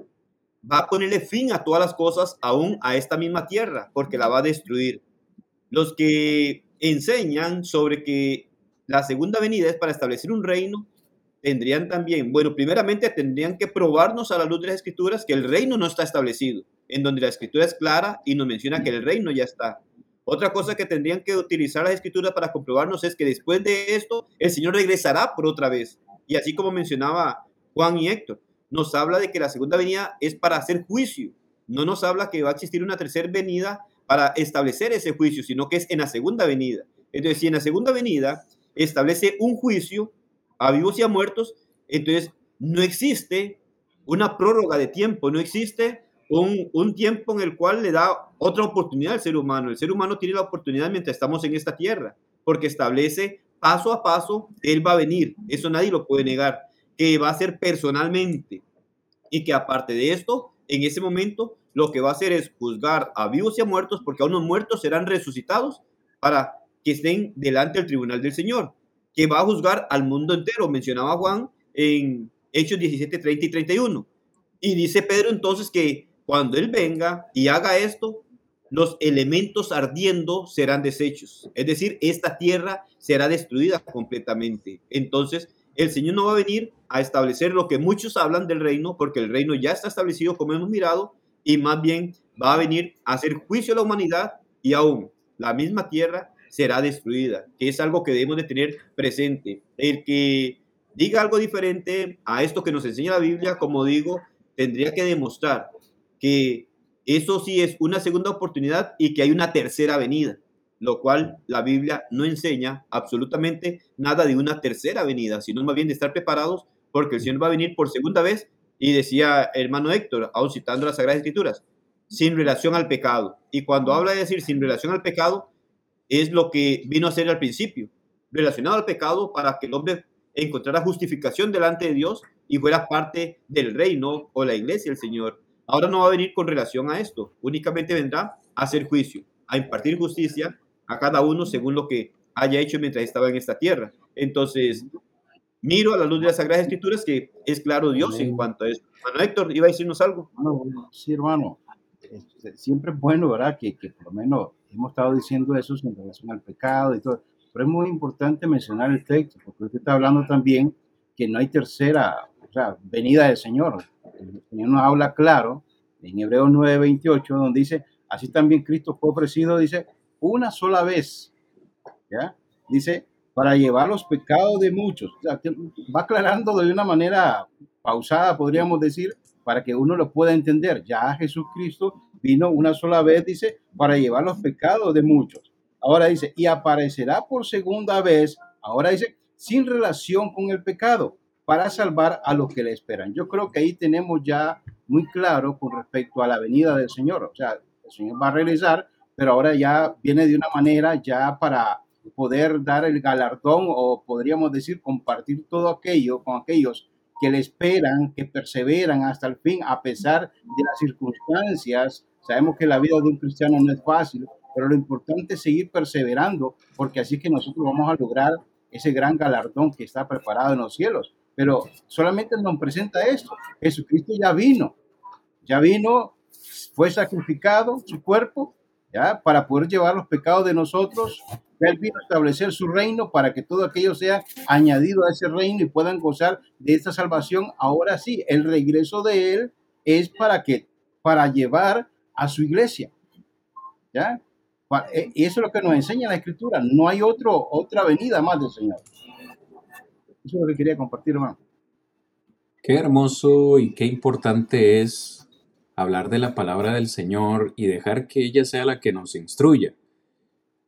va a ponerle fin a todas las cosas, aún a esta misma tierra, porque la va a destruir. Los que enseñan sobre que la segunda venida es para establecer un reino, tendrían también, bueno, primeramente tendrían que probarnos a la luz de las escrituras que el reino no está establecido, en donde la escritura es clara y nos menciona que el reino ya está. Otra cosa que tendrían que utilizar las escrituras para comprobarnos es que después de esto el Señor regresará por otra vez. Y así como mencionaba Juan y Héctor, nos habla de que la segunda venida es para hacer juicio. No nos habla que va a existir una tercera venida para establecer ese juicio, sino que es en la segunda venida. Entonces, si en la segunda venida establece un juicio a vivos y a muertos, entonces no existe una prórroga de tiempo, no existe un, un, tiempo en el cual le da otra oportunidad al ser humano. El ser humano tiene la oportunidad mientras estamos en esta tierra, porque establece paso a paso, Él va a venir, eso nadie lo puede negar, que va a ser personalmente y que aparte de esto, en ese momento, lo que va a hacer es juzgar a vivos y a muertos, porque a unos muertos serán resucitados para que estén delante del tribunal del Señor, que va a juzgar al mundo entero, mencionaba Juan en Hechos 17, 30 y 31. Y dice Pedro entonces que cuando Él venga y haga esto, los elementos ardiendo serán deshechos. Es decir, esta tierra será destruida completamente. Entonces, el Señor no va a venir a establecer lo que muchos hablan del reino, porque el reino ya está establecido como hemos mirado, y más bien va a venir a hacer juicio a la humanidad y aún la misma tierra será destruida, que es algo que debemos de tener presente. El que diga algo diferente a esto que nos enseña la Biblia, como digo, tendría que demostrar que eso sí es una segunda oportunidad y que hay una tercera venida, lo cual la Biblia no enseña absolutamente nada de una tercera venida, sino más bien de estar preparados porque el Señor va a venir por segunda vez y decía hermano Héctor, aún citando las Sagradas Escrituras, sin relación al pecado. Y cuando habla de decir sin relación al pecado, es lo que vino a ser al principio, relacionado al pecado para que el hombre encontrara justificación delante de Dios y fuera parte del reino o la iglesia del Señor. Ahora no va a venir con relación a esto, únicamente vendrá a hacer juicio, a impartir justicia a cada uno según lo que haya hecho mientras estaba en esta tierra. Entonces, miro a la luz de las Sagradas Escrituras que es claro Dios en cuanto a eso. Bueno, Héctor, ¿iba a decirnos algo? sí, hermano. Este, siempre es bueno, ¿verdad? Que, que por lo menos hemos estado diciendo eso en relación al pecado y todo. Pero es muy importante mencionar el texto, porque usted está hablando también que no hay tercera, o sea, venida del Señor. El Señor nos habla claro en Hebreos 9:28, donde dice, así también Cristo fue ofrecido, dice, una sola vez, ¿ya? Dice, para llevar los pecados de muchos. Va aclarando de una manera pausada, podríamos decir, para que uno lo pueda entender. Ya Jesucristo vino una sola vez, dice, para llevar los pecados de muchos. Ahora dice, y aparecerá por segunda vez, ahora dice, sin relación con el pecado, para salvar a los que le esperan. Yo creo que ahí tenemos ya muy claro con respecto a la venida del Señor. O sea, el Señor va a regresar, pero ahora ya viene de una manera ya para poder dar el galardón o podríamos decir compartir todo aquello con aquellos que le esperan, que perseveran hasta el fin a pesar de las circunstancias. Sabemos que la vida de un cristiano no es fácil, pero lo importante es seguir perseverando, porque así que nosotros vamos a lograr ese gran galardón que está preparado en los cielos. Pero solamente nos presenta esto. Jesucristo ya vino, ya vino, fue sacrificado su cuerpo, ya para poder llevar los pecados de nosotros él vino a establecer su reino para que todo aquello sea añadido a ese reino y puedan gozar de esta salvación. Ahora sí, el regreso de Él es para que, para llevar a su iglesia. ¿Ya? Eh, y eso es lo que nos enseña la Escritura. No hay otro, otra venida más del Señor. Eso es lo que quería compartir, hermano. Qué hermoso y qué importante es hablar de la palabra del Señor y dejar que ella sea la que nos instruya.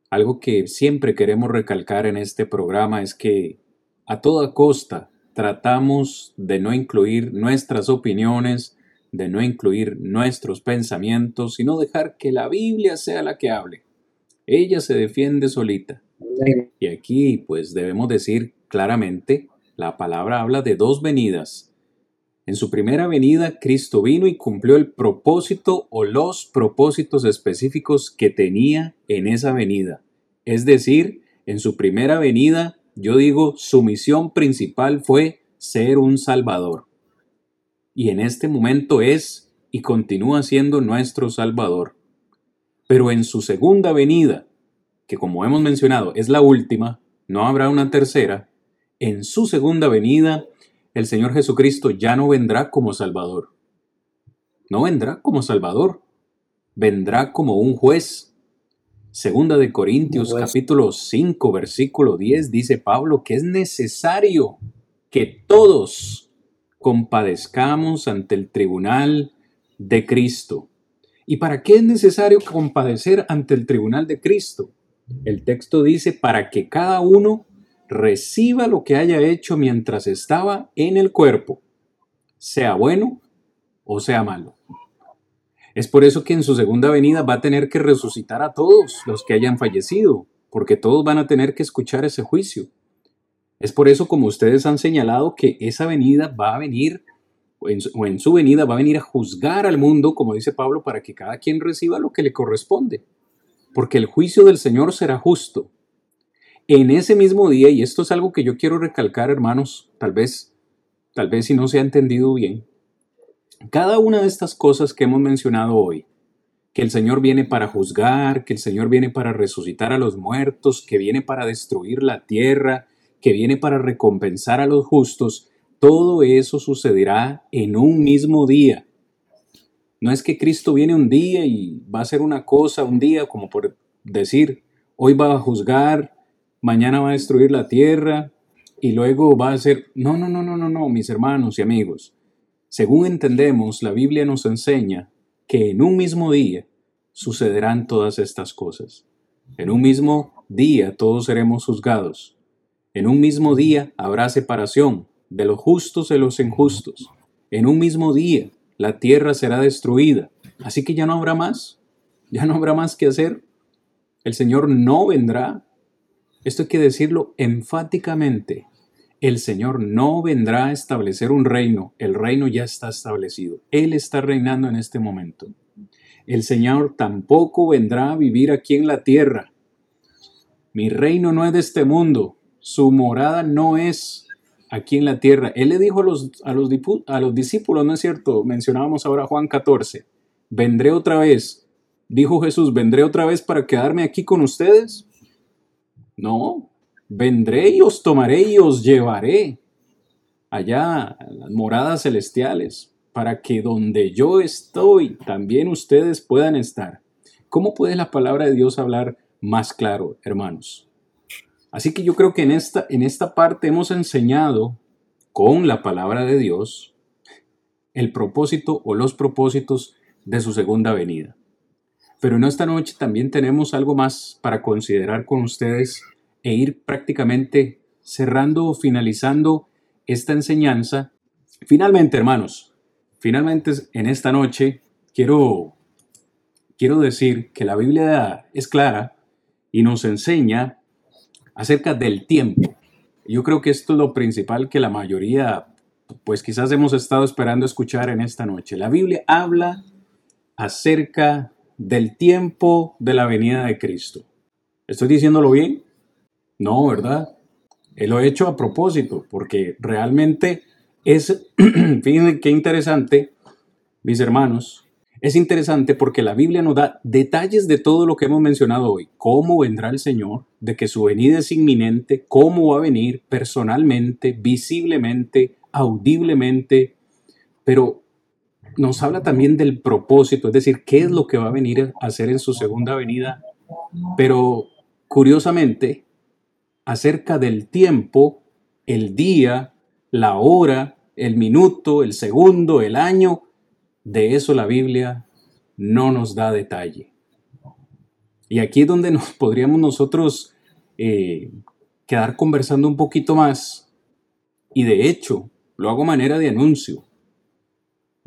Algo que siempre queremos recalcar en este programa es que a toda costa tratamos de no incluir nuestras opiniones, de no incluir nuestros pensamientos, sino dejar que la Biblia sea la que hable. Ella se defiende solita. Y aquí pues debemos decir claramente, la palabra habla de dos venidas. En su primera venida, Cristo vino y cumplió el propósito o los propósitos específicos que tenía en esa venida. Es decir, en su primera venida, yo digo, su misión principal fue ser un Salvador. Y en este momento es y continúa siendo nuestro Salvador. Pero en su segunda venida, que como hemos mencionado es la última, no habrá una tercera, en su segunda venida el Señor Jesucristo ya no vendrá como Salvador. No vendrá como Salvador, vendrá como un juez. Segunda de Corintios capítulo 5 versículo 10 dice Pablo que es necesario que todos compadezcamos ante el tribunal de Cristo. ¿Y para qué es necesario compadecer ante el tribunal de Cristo? El texto dice para que cada uno reciba lo que haya hecho mientras estaba en el cuerpo, sea bueno o sea malo. Es por eso que en su segunda venida va a tener que resucitar a todos los que hayan fallecido, porque todos van a tener que escuchar ese juicio. Es por eso, como ustedes han señalado, que esa venida va a venir, o en, su, venida va a venir a juzgar al mundo, como dice Pablo, para que cada quien reciba lo que le corresponde. Porque el juicio del Señor será justo en ese mismo día, y esto es algo que yo quiero recalcar, hermanos, tal vez, tal vez si no se ha entendido bien, cada una de estas cosas que hemos mencionado hoy, que el Señor viene para juzgar, que el Señor viene para resucitar a los muertos, que viene para destruir la tierra, que viene para recompensar a los justos, todo eso sucederá en un mismo día. No es que Cristo viene un día y va a hacer una cosa un día, como por decir, hoy va a juzgar, mañana va a destruir la tierra y luego va a hacer... No, no, no, no, no, no, mis hermanos y amigos. Según entendemos, la Biblia nos enseña que en un mismo día sucederán todas estas cosas. En un mismo día todos seremos juzgados. En un mismo día habrá separación de los justos de los injustos. En un mismo día la tierra será destruida. Así que ya no habrá más. Ya no habrá más que hacer. El Señor no vendrá. Esto hay que decirlo enfáticamente. El Señor no vendrá a establecer un reino. El reino ya está establecido. Él está reinando en este momento. El Señor tampoco vendrá a vivir aquí en la tierra. Mi reino no es de este mundo. Su morada no es aquí en la tierra. Él le dijo a los, a los, a los discípulos, ¿no es cierto? Mencionábamos ahora Juan 14. Vendré otra vez. Dijo Jesús, ¿vendré otra vez para quedarme aquí con ustedes? No, vendré y os tomaré y os llevaré allá a las moradas celestiales, para que donde yo estoy, también ustedes puedan estar. ¿Cómo puede la palabra de Dios hablar más claro, hermanos? Así que yo creo que en esta, en esta parte hemos enseñado con la palabra de Dios el propósito o los propósitos de su segunda venida. Pero en esta noche también tenemos algo más para considerar con ustedes e ir prácticamente cerrando o finalizando esta enseñanza. Finalmente, hermanos, finalmente en esta noche quiero, quiero decir que la Biblia es clara y nos enseña acerca del tiempo. Yo creo que esto es lo principal que la mayoría, pues quizás hemos estado esperando escuchar en esta noche. La Biblia habla acerca del tiempo de la venida de Cristo. ¿Estoy diciéndolo bien? No, ¿verdad? Lo he hecho a propósito, porque realmente es, fíjense qué interesante, mis hermanos, es interesante porque la Biblia nos da detalles de todo lo que hemos mencionado hoy. Cómo vendrá el Señor, de que su venida es inminente, cómo va a venir personalmente, visiblemente, audiblemente, pero nos habla también del propósito, es decir, qué es lo que va a venir a hacer en su segunda venida. Pero curiosamente, acerca del tiempo, el día, la hora, el minuto, el segundo, el año, de eso la Biblia no nos da detalle. Y aquí es donde nos podríamos nosotros eh, quedar conversando un poquito más. Y de hecho, lo hago manera de anuncio.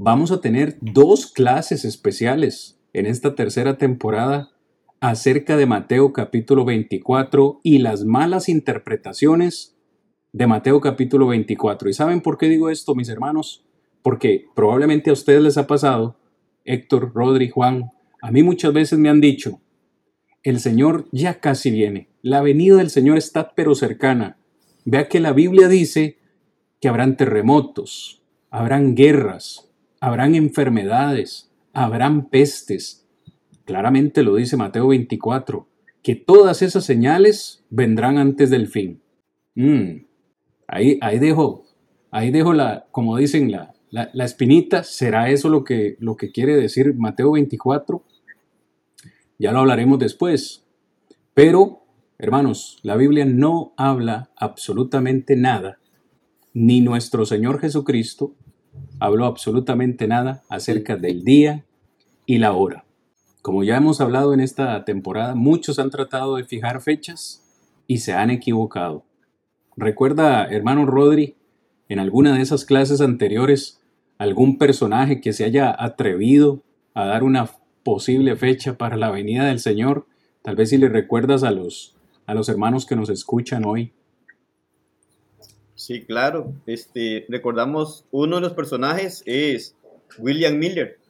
Vamos a tener dos clases especiales en esta tercera temporada acerca de Mateo capítulo 24 y las malas interpretaciones de Mateo capítulo 24. ¿Y saben por qué digo esto, mis hermanos? Porque probablemente a ustedes les ha pasado, Héctor, Rodri, Juan, a mí muchas veces me han dicho, el Señor ya casi viene, la venida del Señor está pero cercana. Vea que la Biblia dice que habrán terremotos, habrán guerras, habrán enfermedades, habrán pestes. Claramente lo dice Mateo 24, que todas esas señales vendrán antes del fin. Mm, ahí, ahí dejo, ahí dejo la, como dicen, la, la, espinita, ¿será eso lo que, lo que quiere decir Mateo 24? Ya lo hablaremos después. Pero, hermanos, la Biblia no habla absolutamente nada, ni nuestro Señor Jesucristo habló absolutamente nada acerca del día y la hora. Como ya hemos hablado en esta temporada, muchos han tratado de fijar fechas y se han equivocado. Recuerda, hermano Rodri, en alguna de esas clases anteriores algún personaje que se haya atrevido a dar una posible fecha para la venida del Señor? Tal vez si le recuerdas a los, a los hermanos que nos escuchan hoy. Sí, claro. Este, recordamos, uno de los personajes es William Miller.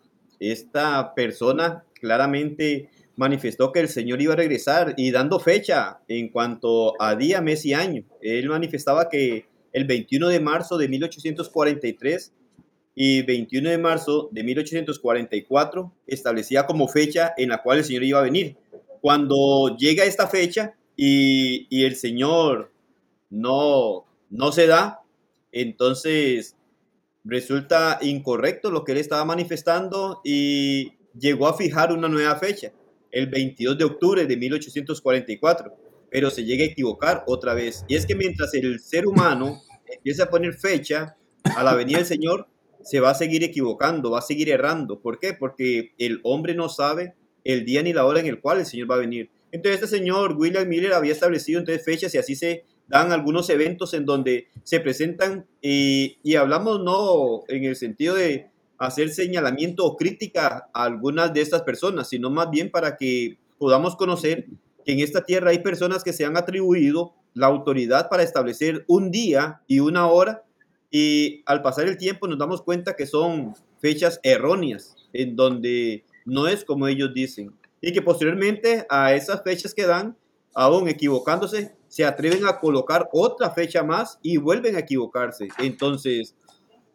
Esta persona claramente manifestó que el Señor iba a regresar y dando fecha en cuanto a día, mes y año. Él manifestaba que el 21 de marzo de 1843 y 21 de marzo de 1844 establecía como fecha en la cual el Señor iba a venir. Cuando llega esta fecha y, el Señor no, no se da, entonces resulta incorrecto lo que él estaba manifestando y llegó a fijar una nueva fecha, el 22 de octubre de 1844, pero se llega a equivocar otra vez. Y es que mientras el ser humano empieza a poner fecha a la venida del Señor, se va a seguir equivocando, va a seguir errando. ¿Por qué? Porque el hombre no sabe el día ni la hora en el cual el Señor va a venir. Entonces este señor William Miller había establecido entonces fechas y así se dan algunos eventos en donde se presentan y, y hablamos no en el sentido de hacer señalamiento o crítica a algunas de estas personas, sino más bien para que podamos conocer que en esta tierra hay personas que se han atribuido la autoridad para establecer un día y una hora y al pasar el tiempo nos damos cuenta que son fechas erróneas en donde no es como ellos dicen y que posteriormente a esas fechas que dan, aún equivocándose, se atreven a colocar otra fecha más y vuelven a equivocarse. Entonces,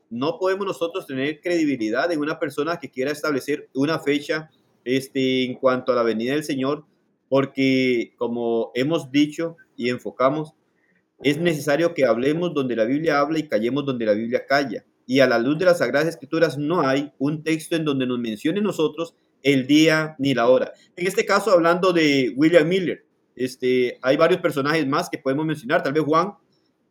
no podemos nosotros tener credibilidad en una persona que quiera establecer una fecha este, en cuanto a la venida del Señor, porque como hemos dicho y enfocamos, es necesario que hablemos donde la Biblia habla y callemos donde la Biblia calla. Y a la luz de las Sagradas Escrituras no hay un texto en donde nos mencione nosotros el día ni la hora. En este caso, hablando de William Miller, este, hay varios personajes más que podemos mencionar. Tal vez Juan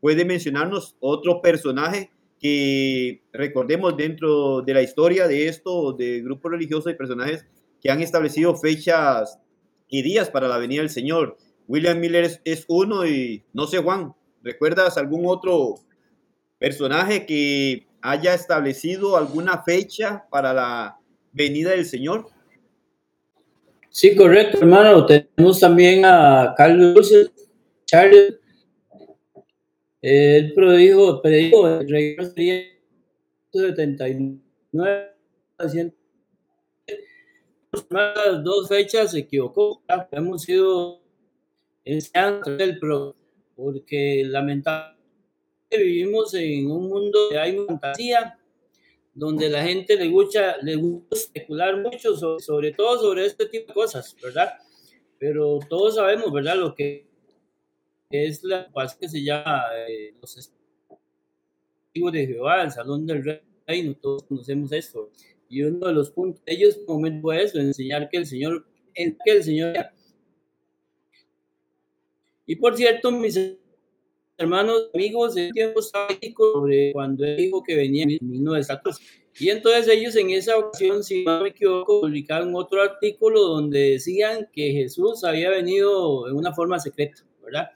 puede mencionarnos otro personaje que recordemos dentro de la historia de esto, de grupos religiosos y personajes que han establecido fechas y días para la venida del Señor. William Miller es, es uno y no sé, Juan, ¿recuerdas algún otro personaje que haya establecido alguna fecha para la venida del Señor? Sí, correcto, hermano. Tenemos también a Carlos Charles. Él predijo, predijo el rey sería 79, las dos fechas se equivocó. Hemos sido enseñando el pro, porque lamentablemente vivimos en un mundo de hay fantasía donde la gente le gusta, le gusta especular mucho, sobre, todo sobre este tipo de cosas, ¿verdad? Pero todos sabemos, ¿verdad? Lo que es la paz que se llama eh, los testigos de Jehová, el Salón del Reino, todos conocemos esto. Y uno de los puntos de ellos fue eso, enseñar que el Señor, que el Señor. Y por cierto, mis hermanos, amigos, en tiempo sobre cuando él dijo que venía en 1914. Y entonces ellos en esa ocasión, si no me equivoco, publicaron otro artículo donde decían que Jesús había venido en una forma secreta, ¿verdad?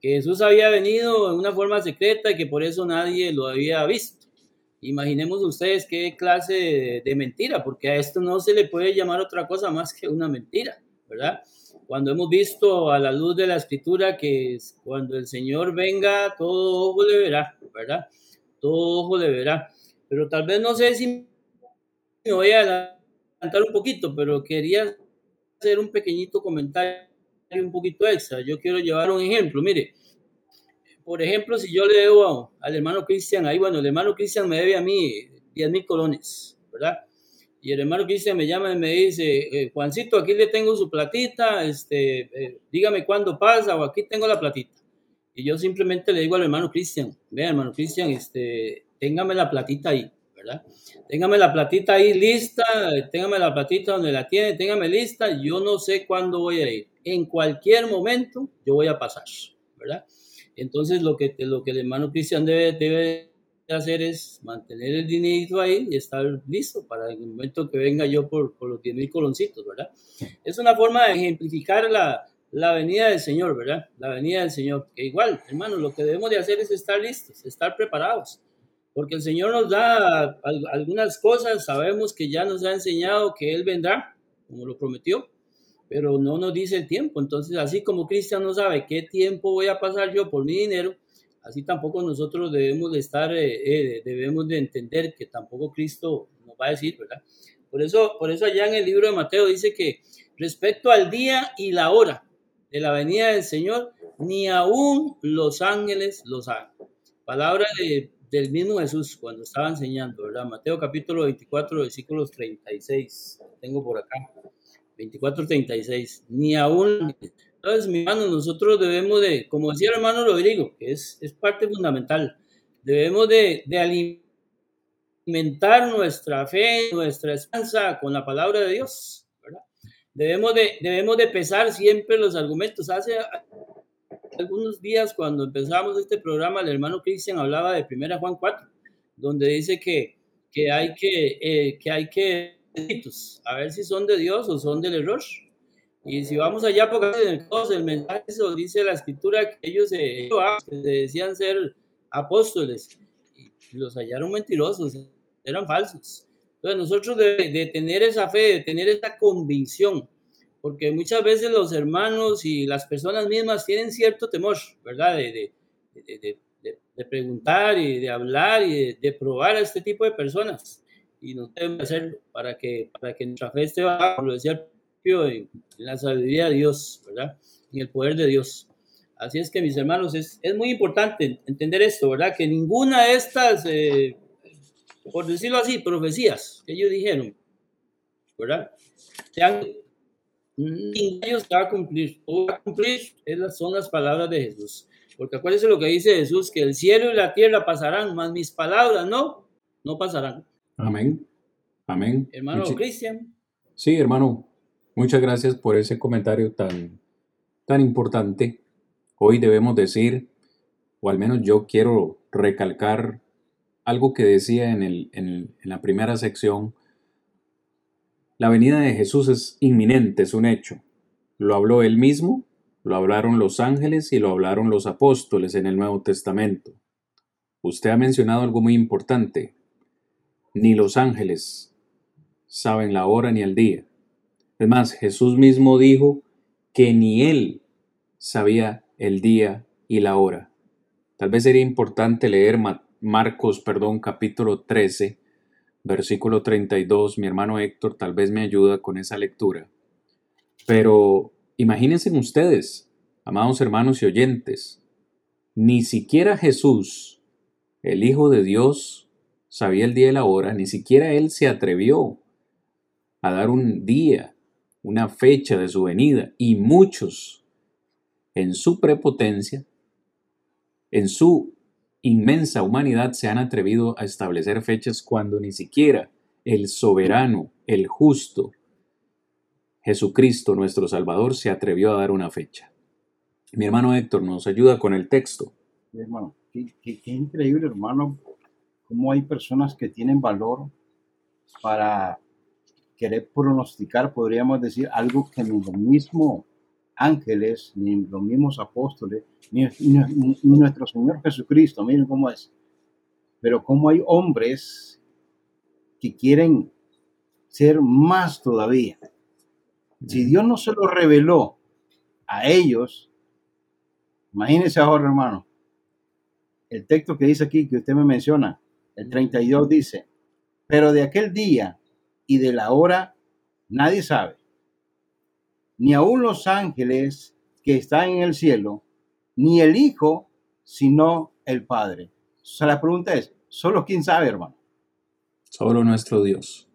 Que Jesús había venido en una forma secreta y que por eso nadie lo había visto. Imaginemos ustedes qué clase de mentira, porque a esto no se le puede llamar otra cosa más que una mentira, ¿verdad? Cuando hemos visto a la luz de la escritura que cuando el Señor venga, todo ojo le verá, ¿verdad? Todo ojo le verá. Pero tal vez no sé si me voy a adelantar un poquito, pero quería hacer un pequeñito comentario un poquito extra. Yo quiero llevar un ejemplo. Mire, por ejemplo, si yo le debo al hermano Cristian, ahí bueno, el hermano Cristian me debe a mí 10 mil colones, ¿verdad? Y el hermano Cristian me llama y me dice, eh, Juancito, aquí le tengo su platita, este, eh, dígame cuándo pasa o aquí tengo la platita. Y yo simplemente le digo al hermano Cristian, vea hermano Cristian, este, téngame la platita ahí, ¿verdad? Téngame la platita ahí lista, téngame la platita donde la tiene, téngame lista, yo no sé cuándo voy a ir. En cualquier momento yo voy a pasar, ¿verdad? Entonces lo que, lo que el hermano Cristian debe, debe hacer es mantener el dinerito ahí y estar listo para el momento que venga yo por, por los 10 mil coloncitos, ¿verdad? Es una forma de ejemplificar la, la venida del Señor, ¿verdad? La venida del Señor. Que igual, hermano, lo que debemos de hacer es estar listos, estar preparados, porque el Señor nos da algunas cosas, sabemos que ya nos ha enseñado que Él vendrá, como lo prometió, pero no nos dice el tiempo. Entonces, así como Cristian no sabe qué tiempo voy a pasar yo por mi dinero, Así tampoco nosotros debemos de estar, eh, eh, debemos de entender que tampoco Cristo nos va a decir, ¿verdad? Por eso, por eso allá en el libro de Mateo dice que respecto al día y la hora de la venida del Señor, ni aún los ángeles lo saben. Palabra del mismo Jesús cuando estaba enseñando, ¿verdad? Mateo capítulo 24, versículos 36. Tengo por acá. 24, 36. Ni aún Entonces, mi hermano, nosotros debemos de, como decía el hermano Rodrigo, que es, es parte fundamental, debemos de, de alimentar nuestra fe, nuestra esperanza con la palabra de Dios. Debemos, de, debemos de pesar siempre los argumentos. Hace algunos días, cuando empezamos este programa, el hermano Cristian hablaba de 1 Juan 4, donde dice que, que hay que, eh, que hay que a ver si son de Dios o son del error. Y si vamos allá, porque el mensaje eso dice la escritura que ellos se, decían ser apóstoles y los hallaron mentirosos, eran falsos. Entonces nosotros de, de, tener esa fe, de tener esa convicción, porque muchas veces los hermanos y las personas mismas tienen cierto temor, ¿verdad? De, de, de preguntar y de hablar y de, probar a este tipo de personas. Y no debemos hacerlo para que, para que nuestra fe esté bajo, lo decía en, la sabiduría de Dios, ¿verdad? En el poder de Dios. Así es que, mis hermanos, es, es muy importante entender esto, ¿verdad? Que ninguna de estas, eh, por decirlo así, profecías que ellos dijeron, ¿verdad? Sean, ellos va a cumplir. O va a cumplir son las palabras de Jesús. Porque acuérdense lo que dice Jesús, que el cielo y la tierra pasarán, mas mis palabras no, no pasarán. Amén. Amén. Hermano Cristian. Sí, hermano. Muchas gracias por ese comentario tan, tan importante. Hoy debemos decir, o al menos yo quiero recalcar algo que decía en, el, en, la primera sección. La venida de Jesús es inminente, es un hecho. Lo habló él mismo, lo hablaron los ángeles y lo hablaron los apóstoles en el Nuevo Testamento. Usted ha mencionado algo muy importante. Ni los ángeles saben la hora ni el día. Es más, Jesús mismo dijo que ni él sabía el día y la hora. Tal vez sería importante leer Marcos, perdón, capítulo 13, versículo 32. Mi hermano Héctor tal vez me ayuda con esa lectura. Pero imagínense ustedes, amados hermanos y oyentes, ni siquiera Jesús, el Hijo de Dios, sabía el día y la hora, ni siquiera él se atrevió a dar un día una fecha de su venida y muchos en su prepotencia, en su inmensa humanidad se han atrevido a establecer fechas cuando ni siquiera el soberano, el justo, Jesucristo nuestro Salvador se atrevió a dar una fecha. Mi hermano Héctor nos ayuda con el texto. hermano, qué, increíble, hermano, cómo hay personas que tienen valor para querer pronosticar, podríamos decir, algo que ni los mismos ángeles, ni los mismos apóstoles, ni, nuestro Señor Jesucristo, miren cómo es. Pero cómo hay hombres que quieren ser más todavía. Si Dios no se lo reveló a ellos, imagínense ahora, hermano, el texto que dice aquí, que usted me menciona, el 32 dice, pero de aquel día y de la hora nadie sabe. Ni aun los ángeles que están en el cielo, ni el Hijo, sino el Padre. O sea, la pregunta es, ¿solo quién sabe, hermano? Solo nuestro Dios.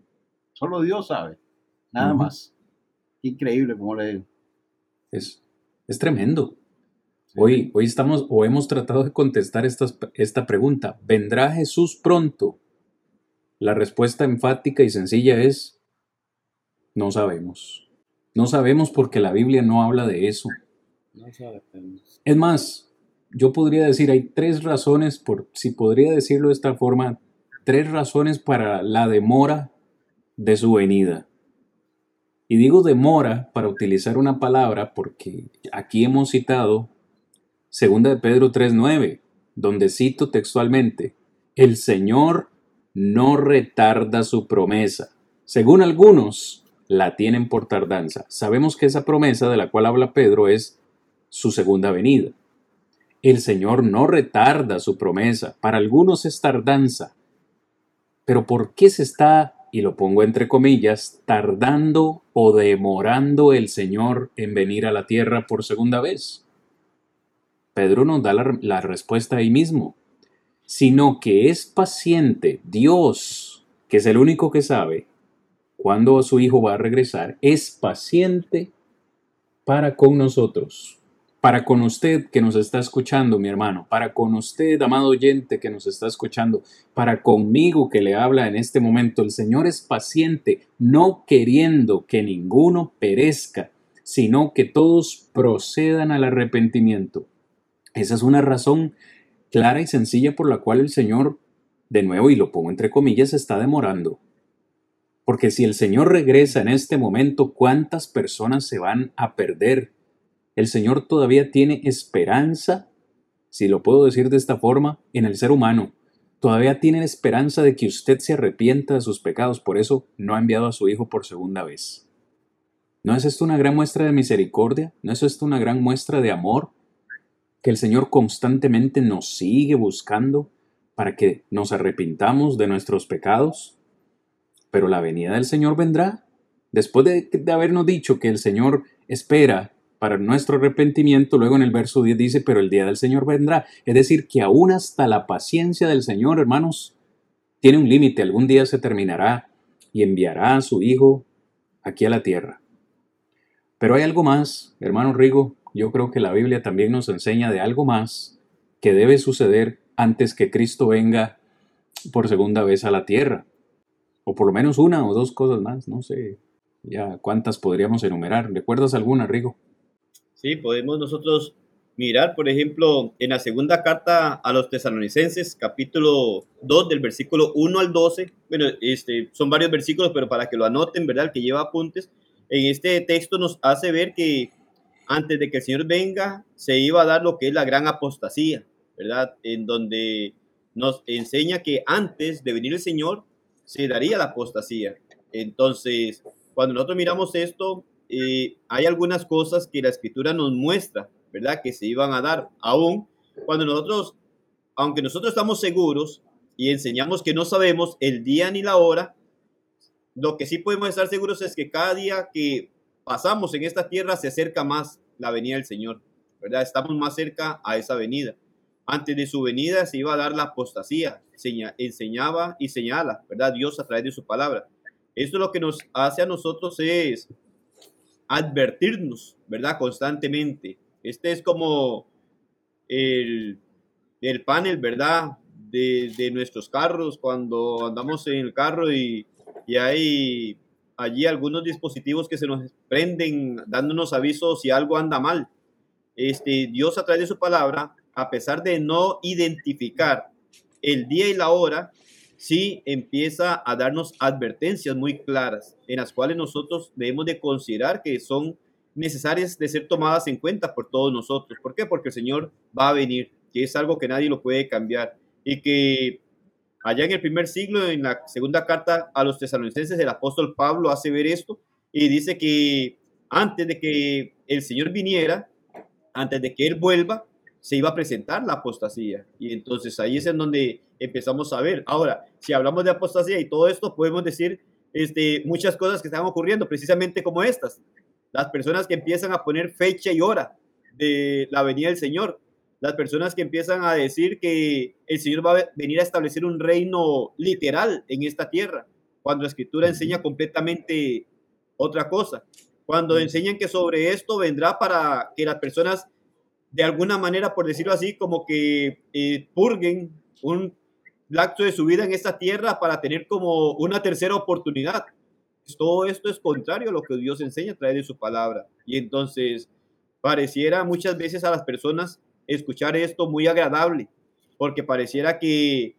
Solo Dios sabe. Nada más. Increíble, como le digo. Es, es tremendo. Hoy, hoy estamos o hemos tratado de contestar esta, esta pregunta. ¿Vendrá Jesús pronto? La respuesta enfática y sencilla es, no sabemos. No sabemos porque la Biblia no habla de eso. No sabemos. Es más, yo podría decir, hay tres razones, por, si podría decirlo de esta forma, tres razones para la demora de su venida. Y digo demora para utilizar una palabra porque aquí hemos citado 2 de Pedro 3.9, donde cito textualmente, el Señor no retarda su promesa. Según algunos, la tienen por tardanza. Sabemos que esa promesa de la cual habla Pedro es su segunda venida. El Señor no retarda su promesa. Para algunos es tardanza. Pero ¿por qué se está, y lo pongo entre comillas, tardando o demorando el Señor en venir a la tierra por segunda vez? Pedro nos da la, la respuesta ahí mismo sino que es paciente. Dios, que es el único que sabe cuándo su hijo va a regresar, es paciente para con nosotros para con usted que nos está escuchando, mi hermano, para con usted, amado oyente que nos está escuchando, para conmigo que le habla en este momento, el Señor es paciente, no queriendo que ninguno perezca, sino que todos procedan al arrepentimiento. Esa es una razón clara y sencilla por la cual el Señor, de nuevo, y lo pongo entre comillas, está demorando. Porque si el Señor regresa en este momento, ¿cuántas personas se van a perder? el Señor todavía tiene esperanza, si lo puedo decir de esta forma, en el ser humano. Todavía tiene esperanza de que usted se arrepienta de sus pecados, por eso no ha enviado a su Hijo por segunda vez. ¿No es esto una gran muestra de misericordia? ¿No es esto una gran muestra de amor? Que el Señor constantemente nos sigue buscando para que nos arrepintamos de nuestros pecados. Pero la venida del Señor vendrá. Después de, habernos dicho que el Señor espera para nuestro arrepentimiento, luego en el verso 10 dice, pero el día del Señor vendrá. Es decir, que aún hasta la paciencia del Señor, hermanos, tiene un límite, algún día se terminará y enviará a su Hijo aquí a la tierra. Pero hay algo más, hermano Rigo, yo creo que la Biblia también nos enseña de algo más que debe suceder antes que Cristo venga por segunda vez a la tierra. O por lo menos una o dos cosas más, no sé ya cuántas podríamos enumerar. ¿Recuerdas alguna, Rigo? Sí, podemos nosotros mirar, por ejemplo, en la segunda carta a los tesalonicenses, capítulo 2, del versículo 1 al 12. Bueno, este, son varios versículos, pero para que lo anoten, ¿verdad? El que lleva apuntes. En este texto nos hace ver que antes de que el Señor venga, se iba a dar lo que es la gran apostasía, ¿verdad? En donde nos enseña que antes de venir el Señor, se daría la apostasía. Entonces, cuando nosotros miramos esto, eh, hay algunas cosas que la escritura nos muestra, ¿verdad? Que se iban a dar, aún cuando nosotros, aunque nosotros estamos seguros y enseñamos que no sabemos el día ni la hora, lo que sí podemos estar seguros es que cada día que pasamos en esta tierra se acerca más la venida del Señor, ¿verdad? Estamos más cerca a esa venida. Antes de su venida se iba a dar la apostasía, enseñaba y señala, ¿verdad? Dios a través de su palabra. Esto lo que nos hace a nosotros es advertirnos, ¿verdad? Constantemente. Este es como el, el panel, ¿verdad? De, de, nuestros carros, cuando andamos en el carro y, y, hay allí algunos dispositivos que se nos prenden dándonos avisos si algo anda mal. Este, Dios a través de su palabra, a pesar de no identificar el día y la hora, sí empieza a darnos advertencias muy claras en las cuales nosotros debemos de considerar que son necesarias de ser tomadas en cuenta por todos nosotros. ¿Por qué? Porque el Señor va a venir, que es algo que nadie lo puede cambiar y que allá en el primer siglo, en la segunda carta a los tesalonicenses, el apóstol Pablo hace ver esto y dice que antes de que el Señor viniera, antes de que Él vuelva, se iba a presentar la apostasía. Y entonces ahí es en donde empezamos a ver. Ahora, si hablamos de apostasía y todo esto, podemos decir este, muchas cosas que están ocurriendo, precisamente como estas. Las personas que empiezan a poner fecha y hora de la venida del Señor. Las personas que empiezan a decir que el Señor va a venir a establecer un reino literal en esta tierra, cuando la escritura enseña completamente otra cosa. Cuando enseñan que sobre esto vendrá para que las personas, de alguna manera, por decirlo así, como que eh, purguen un acto de su vida en esta tierra para tener como una tercera oportunidad. Todo esto es contrario a lo que Dios enseña a través de su palabra. Y entonces pareciera muchas veces a las personas escuchar esto muy agradable, porque pareciera que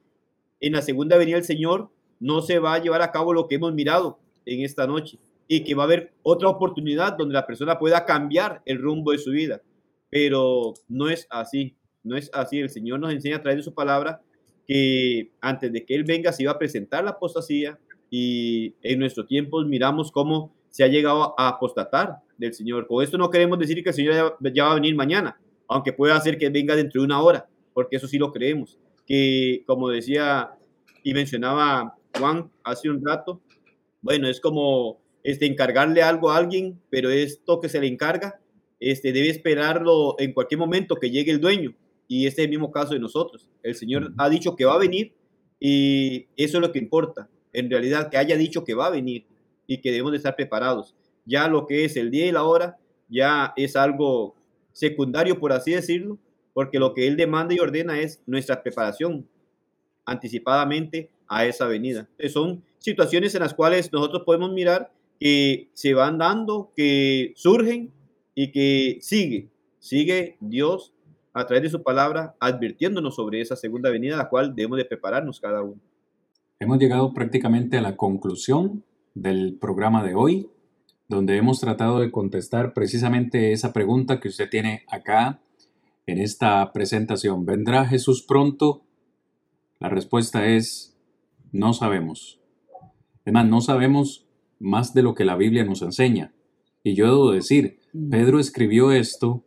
en la segunda venida del Señor no se va a llevar a cabo lo que hemos mirado en esta noche y que va a haber otra oportunidad donde la persona pueda cambiar el rumbo de su vida. Pero no es así, no es así. El Señor nos enseña a través de su palabra que antes de que Él venga se iba a presentar la apostasía y en nuestros tiempos miramos cómo se ha llegado a apostatar del Señor. Con esto no queremos decir que el Señor ya, va a venir mañana, aunque pueda ser que venga dentro de una hora, porque eso sí lo creemos. Que como decía y mencionaba Juan hace un rato, bueno, es como este, encargarle algo a alguien, pero esto que se le encarga, este, debe esperarlo en cualquier momento que llegue el dueño y este es el mismo caso de nosotros. El Señor ha dicho que va a venir y eso es lo que importa. En realidad, que haya dicho que va a venir y que debemos de estar preparados. Ya lo que es el día y la hora, ya es algo secundario, por así decirlo, porque lo que Él demanda y ordena es nuestra preparación anticipadamente a esa venida. son situaciones en las cuales nosotros podemos mirar que se van dando, que surgen y que sigue, sigue Dios a través de su palabra advirtiéndonos sobre esa segunda venida, a la cual debemos de prepararnos cada uno. Hemos llegado prácticamente a la conclusión del programa de hoy, donde hemos tratado de contestar precisamente esa pregunta que usted tiene acá en esta presentación. ¿Vendrá Jesús pronto? La respuesta es no sabemos. Además, no sabemos más de lo que la Biblia nos enseña. Y yo debo decir, mm. Pedro escribió esto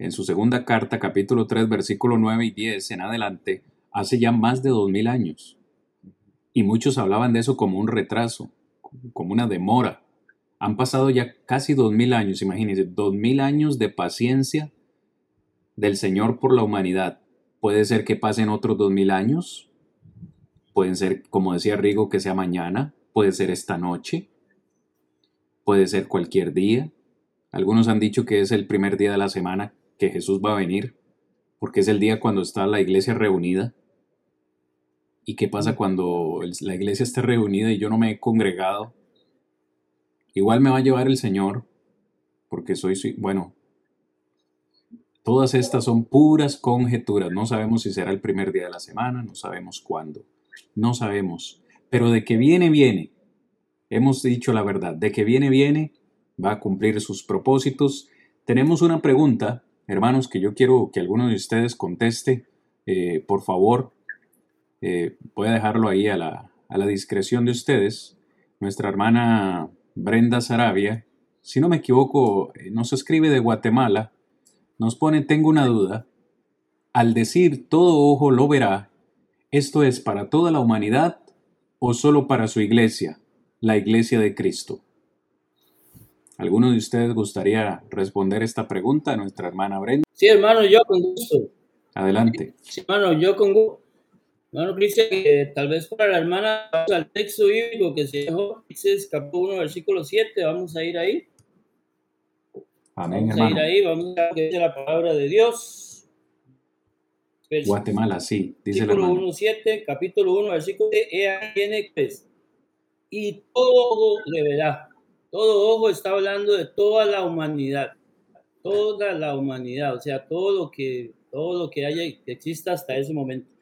en su segunda carta, capítulo 3, versículo 9 y 10 en adelante, hace ya más de dos mil años. Y muchos hablaban de eso como un retraso, como una demora. Han pasado ya casi dos mil años, imagínense, dos mil años de paciencia del Señor por la humanidad. Puede ser que pasen otros dos mil años, pueden ser, como decía Rigo, que sea mañana, puede ser esta noche, puede ser cualquier día. Algunos han dicho que es el primer día de la semana que Jesús va a venir, porque es el día cuando está la iglesia reunida. ¿Y qué pasa cuando la iglesia esté reunida y yo no me he congregado? Igual me va a llevar el Señor, porque soy, bueno, todas estas son puras conjeturas. No sabemos si será el primer día de la semana, no sabemos cuándo, no sabemos. Pero de que viene, viene. Hemos dicho la verdad, de que viene, viene, va a cumplir sus propósitos. Tenemos una pregunta hermanos, que yo quiero que alguno de ustedes conteste, eh, por favor, eh, voy a dejarlo ahí a la, a la discreción de ustedes. Nuestra hermana Brenda Sarabia, si no me equivoco, eh, nos escribe de Guatemala, nos pone, tengo una duda, al decir todo ojo lo verá, ¿esto es para toda la humanidad o solo para su iglesia, la iglesia de Cristo? ¿Alguno de ustedes gustaría responder esta pregunta a nuestra hermana Brenda? Sí, hermano, yo con gusto. Adelante. Sí, hermano, yo con gusto. Hermano Cristian, tal vez para la hermana, al texto bíblico que se dejó, dice capítulo 1, versículo 7, vamos a ir ahí. Amén, vamos a ir ahí, vamos a ver la palabra de Dios. Guatemala, sí, dice versículo 1, 7, capítulo 1, versículo 7, viene pues, y todo le verá todo ojo está hablando de toda la humanidad, toda la humanidad, o sea, todo lo que, todo lo que haya, que exista hasta ese momento.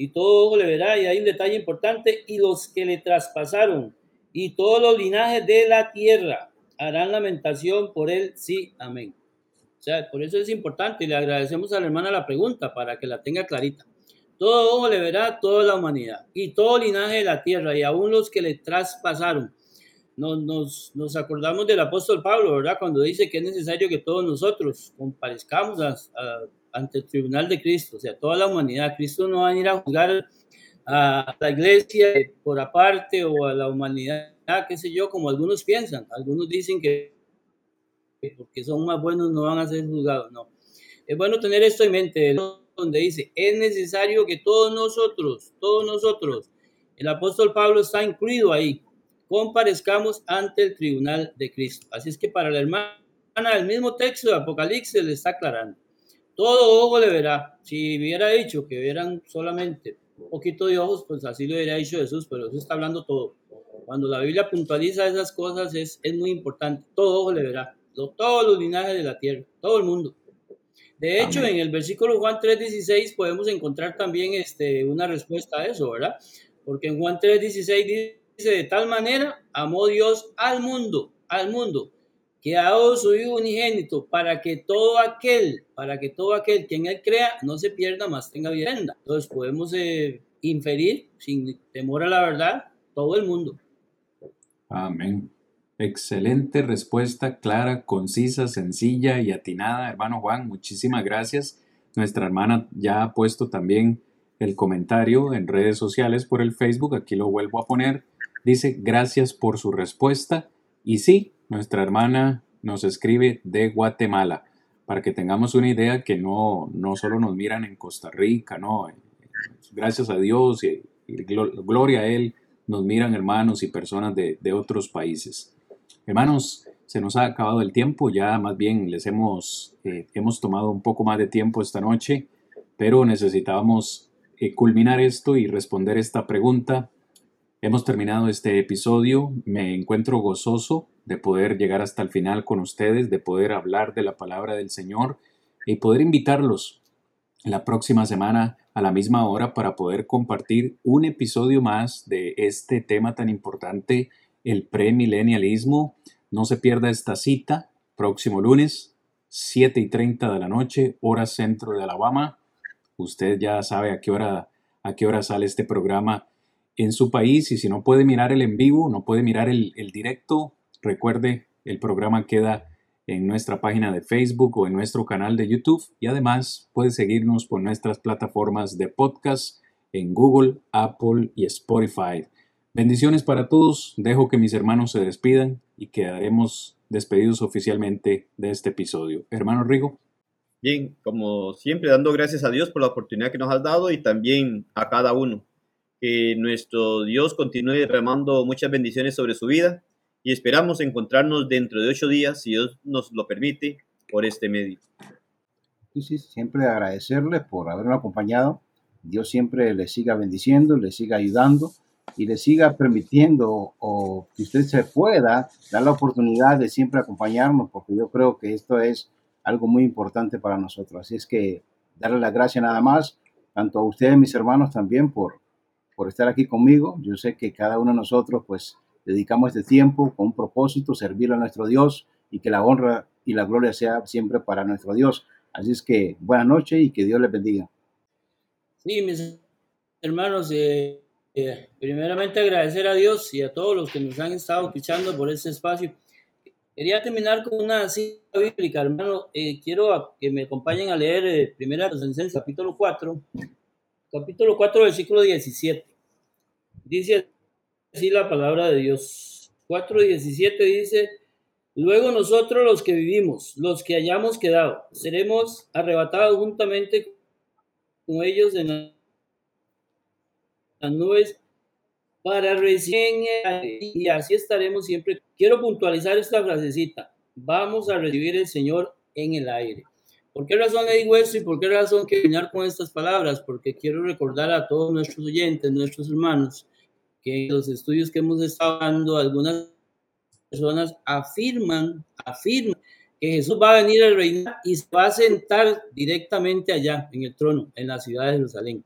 Y todo ojo le verá, y hay un detalle importante, y los que le traspasaron, y todos los linajes de la tierra harán lamentación por él, sí, amén. O sea, por eso es importante y le agradecemos a la hermana la pregunta para que la tenga clarita. Todo ojo le verá toda la humanidad y todo linaje de la tierra y aún los que le traspasaron nos, nos, acordamos del apóstol Pablo, ¿verdad? Cuando dice que es necesario que todos nosotros comparezcamos ante el tribunal de Cristo, o sea, toda la humanidad. Cristo no va a ir a juzgar a la iglesia por aparte o a la humanidad, qué sé yo, como algunos piensan. Algunos dicen que porque son más buenos no van a ser juzgados. No. Es bueno tener esto en mente, donde dice, es necesario que todos nosotros, todos nosotros, el apóstol Pablo está incluido ahí, comparezcamos ante el tribunal de Cristo. Así es que para la hermana, el mismo texto de Apocalipsis le está aclarando. Todo ojo le verá. Si hubiera dicho que vieran solamente un poquito de ojos, pues así lo hubiera dicho Jesús, pero eso está hablando todo. Cuando la Biblia puntualiza esas cosas es, es muy importante. Todo ojo le verá. Todos los linajes de la tierra, todo el mundo. De hecho, en el versículo Juan 3.16 podemos encontrar también este, una respuesta a eso, ¿verdad? Porque en Juan 3.16 dice de tal manera amó Dios al mundo, al mundo, que ha dado su Hijo unigénito para que todo aquel, para que todo aquel que en él crea no se pierda, más tenga vida. Entonces podemos eh, inferir, sin temor a la verdad, todo el mundo. Amén. Excelente respuesta, clara, concisa, sencilla y atinada, hermano Juan. Muchísimas gracias. Nuestra hermana ya ha puesto también el comentario en redes sociales por el Facebook. Aquí lo vuelvo a poner. Dice, gracias por su respuesta. Y sí, nuestra hermana nos escribe de Guatemala, para que tengamos una idea que no, no solo nos miran en Costa Rica, no. Gracias a Dios y, gloria a Él, nos miran hermanos y personas de, de otros países. Hermanos, se nos ha acabado el tiempo, ya más bien les hemos, eh, hemos tomado un poco más de tiempo esta noche, pero necesitábamos eh, culminar esto y responder esta pregunta. Hemos terminado este episodio, me encuentro gozoso de poder llegar hasta el final con ustedes, de poder hablar de la palabra del Señor y poder invitarlos la próxima semana a la misma hora para poder compartir un episodio más de este tema tan importante, el premilenialismo. No se pierda esta cita, próximo lunes, 7 y 30 de la noche, hora centro de Alabama. Usted ya sabe a qué hora, a qué hora sale este programa en su país y si no puede mirar el en vivo, no puede mirar el, el directo, recuerde, el programa queda en nuestra página de Facebook o en nuestro canal de YouTube y además puede seguirnos por nuestras plataformas de podcast en Google, Apple y Spotify. Bendiciones para todos, dejo que mis hermanos se despidan y quedaremos despedidos oficialmente de este episodio. Hermano Rigo. Bien, como siempre, dando gracias a Dios por la oportunidad que nos has dado y también a cada uno. Que nuestro Dios continúe derramando muchas bendiciones sobre su vida y esperamos encontrarnos dentro de ocho días, si Dios nos lo permite, por este medio. Sí, sí, siempre agradecerle por habernos acompañado. Dios siempre le siga bendiciendo, le siga ayudando y le siga permitiendo o que usted se pueda dar la oportunidad de siempre acompañarnos, porque yo creo que esto es algo muy importante para nosotros. Así es que darle la gracia nada más, tanto a ustedes, mis hermanos, también por, por estar aquí conmigo. Yo sé que cada uno de nosotros, pues, dedicamos este tiempo con un propósito, servir a nuestro Dios y que la honra y la gloria sea siempre para nuestro Dios. Así es que buenas noches y que Dios les bendiga. Sí, mis hermanos, eh, eh, primeramente agradecer a Dios y a todos los que nos han estado escuchando por este espacio. Quería terminar con una cita bíblica, hermano. Eh, quiero que me acompañen a leer eh, Primera Tesalonicenses capítulo 4, capítulo 4, versículo 17. Dice así la palabra de Dios. 4.17 dice, luego nosotros los que vivimos, los que hayamos quedado, seremos arrebatados juntamente con ellos en las nubes para recién y así estaremos siempre. Quiero puntualizar esta frasecita. Vamos a recibir el Señor en el aire. ¿Por qué razón le digo esto y por qué razón quiero terminar con estas palabras? Porque quiero recordar a todos nuestros oyentes, nuestros hermanos, que los estudios que hemos estado dando, algunas personas afirman, afirman que Jesús va a venir a reinar y se va a sentar directamente allá en el trono, en la ciudad de Jerusalén.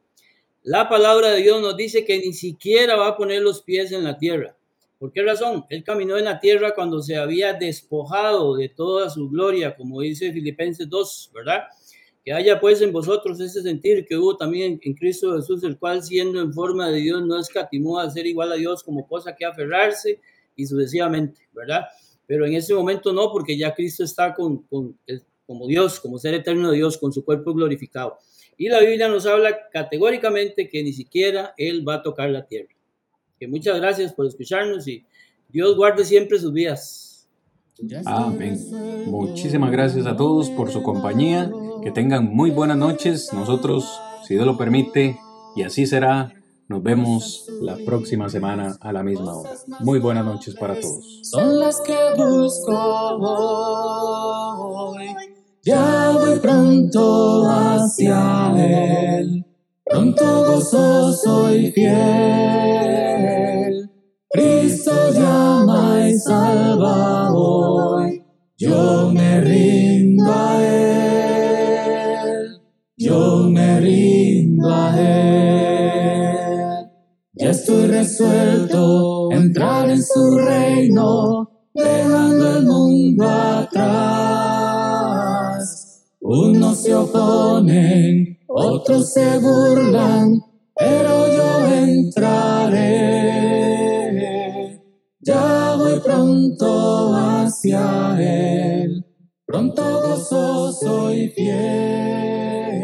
La palabra de Dios nos dice que ni siquiera va a poner los pies en la tierra. ¿Por qué razón? Él caminó en la tierra cuando se había despojado de toda su gloria, como dice Filipenses 2, ¿verdad? Que haya pues en vosotros ese sentir que hubo también en Cristo Jesús, el cual siendo en forma de Dios no escatimó a ser igual a Dios como cosa que aferrarse y sucesivamente, ¿verdad? Pero en ese momento no, porque ya Cristo está con, como Dios, como ser eterno de Dios, con su cuerpo glorificado. Y la Biblia nos habla categóricamente que ni siquiera Él va a tocar la tierra. Que muchas gracias por escucharnos y Dios guarde siempre sus vidas. Amén. Muchísimas gracias a todos por su compañía. Que tengan muy buenas noches. Nosotros, si Dios lo permite, y así será, nos vemos la próxima semana a la misma hora. Muy buenas noches para todos. Son las que busco hoy. Ya voy pronto hacia Él. Pronto gozoso y fiel. Cristo llama y salva. Yo me rindo a Él. Yo me rindo a Él. Ya estoy resuelto a entrar en su reino, dejando el mundo atrás. Unos se oponen, otros se burlan, pero yo entraré ya voy pronto hacia Él, pronto gozoso y fiel.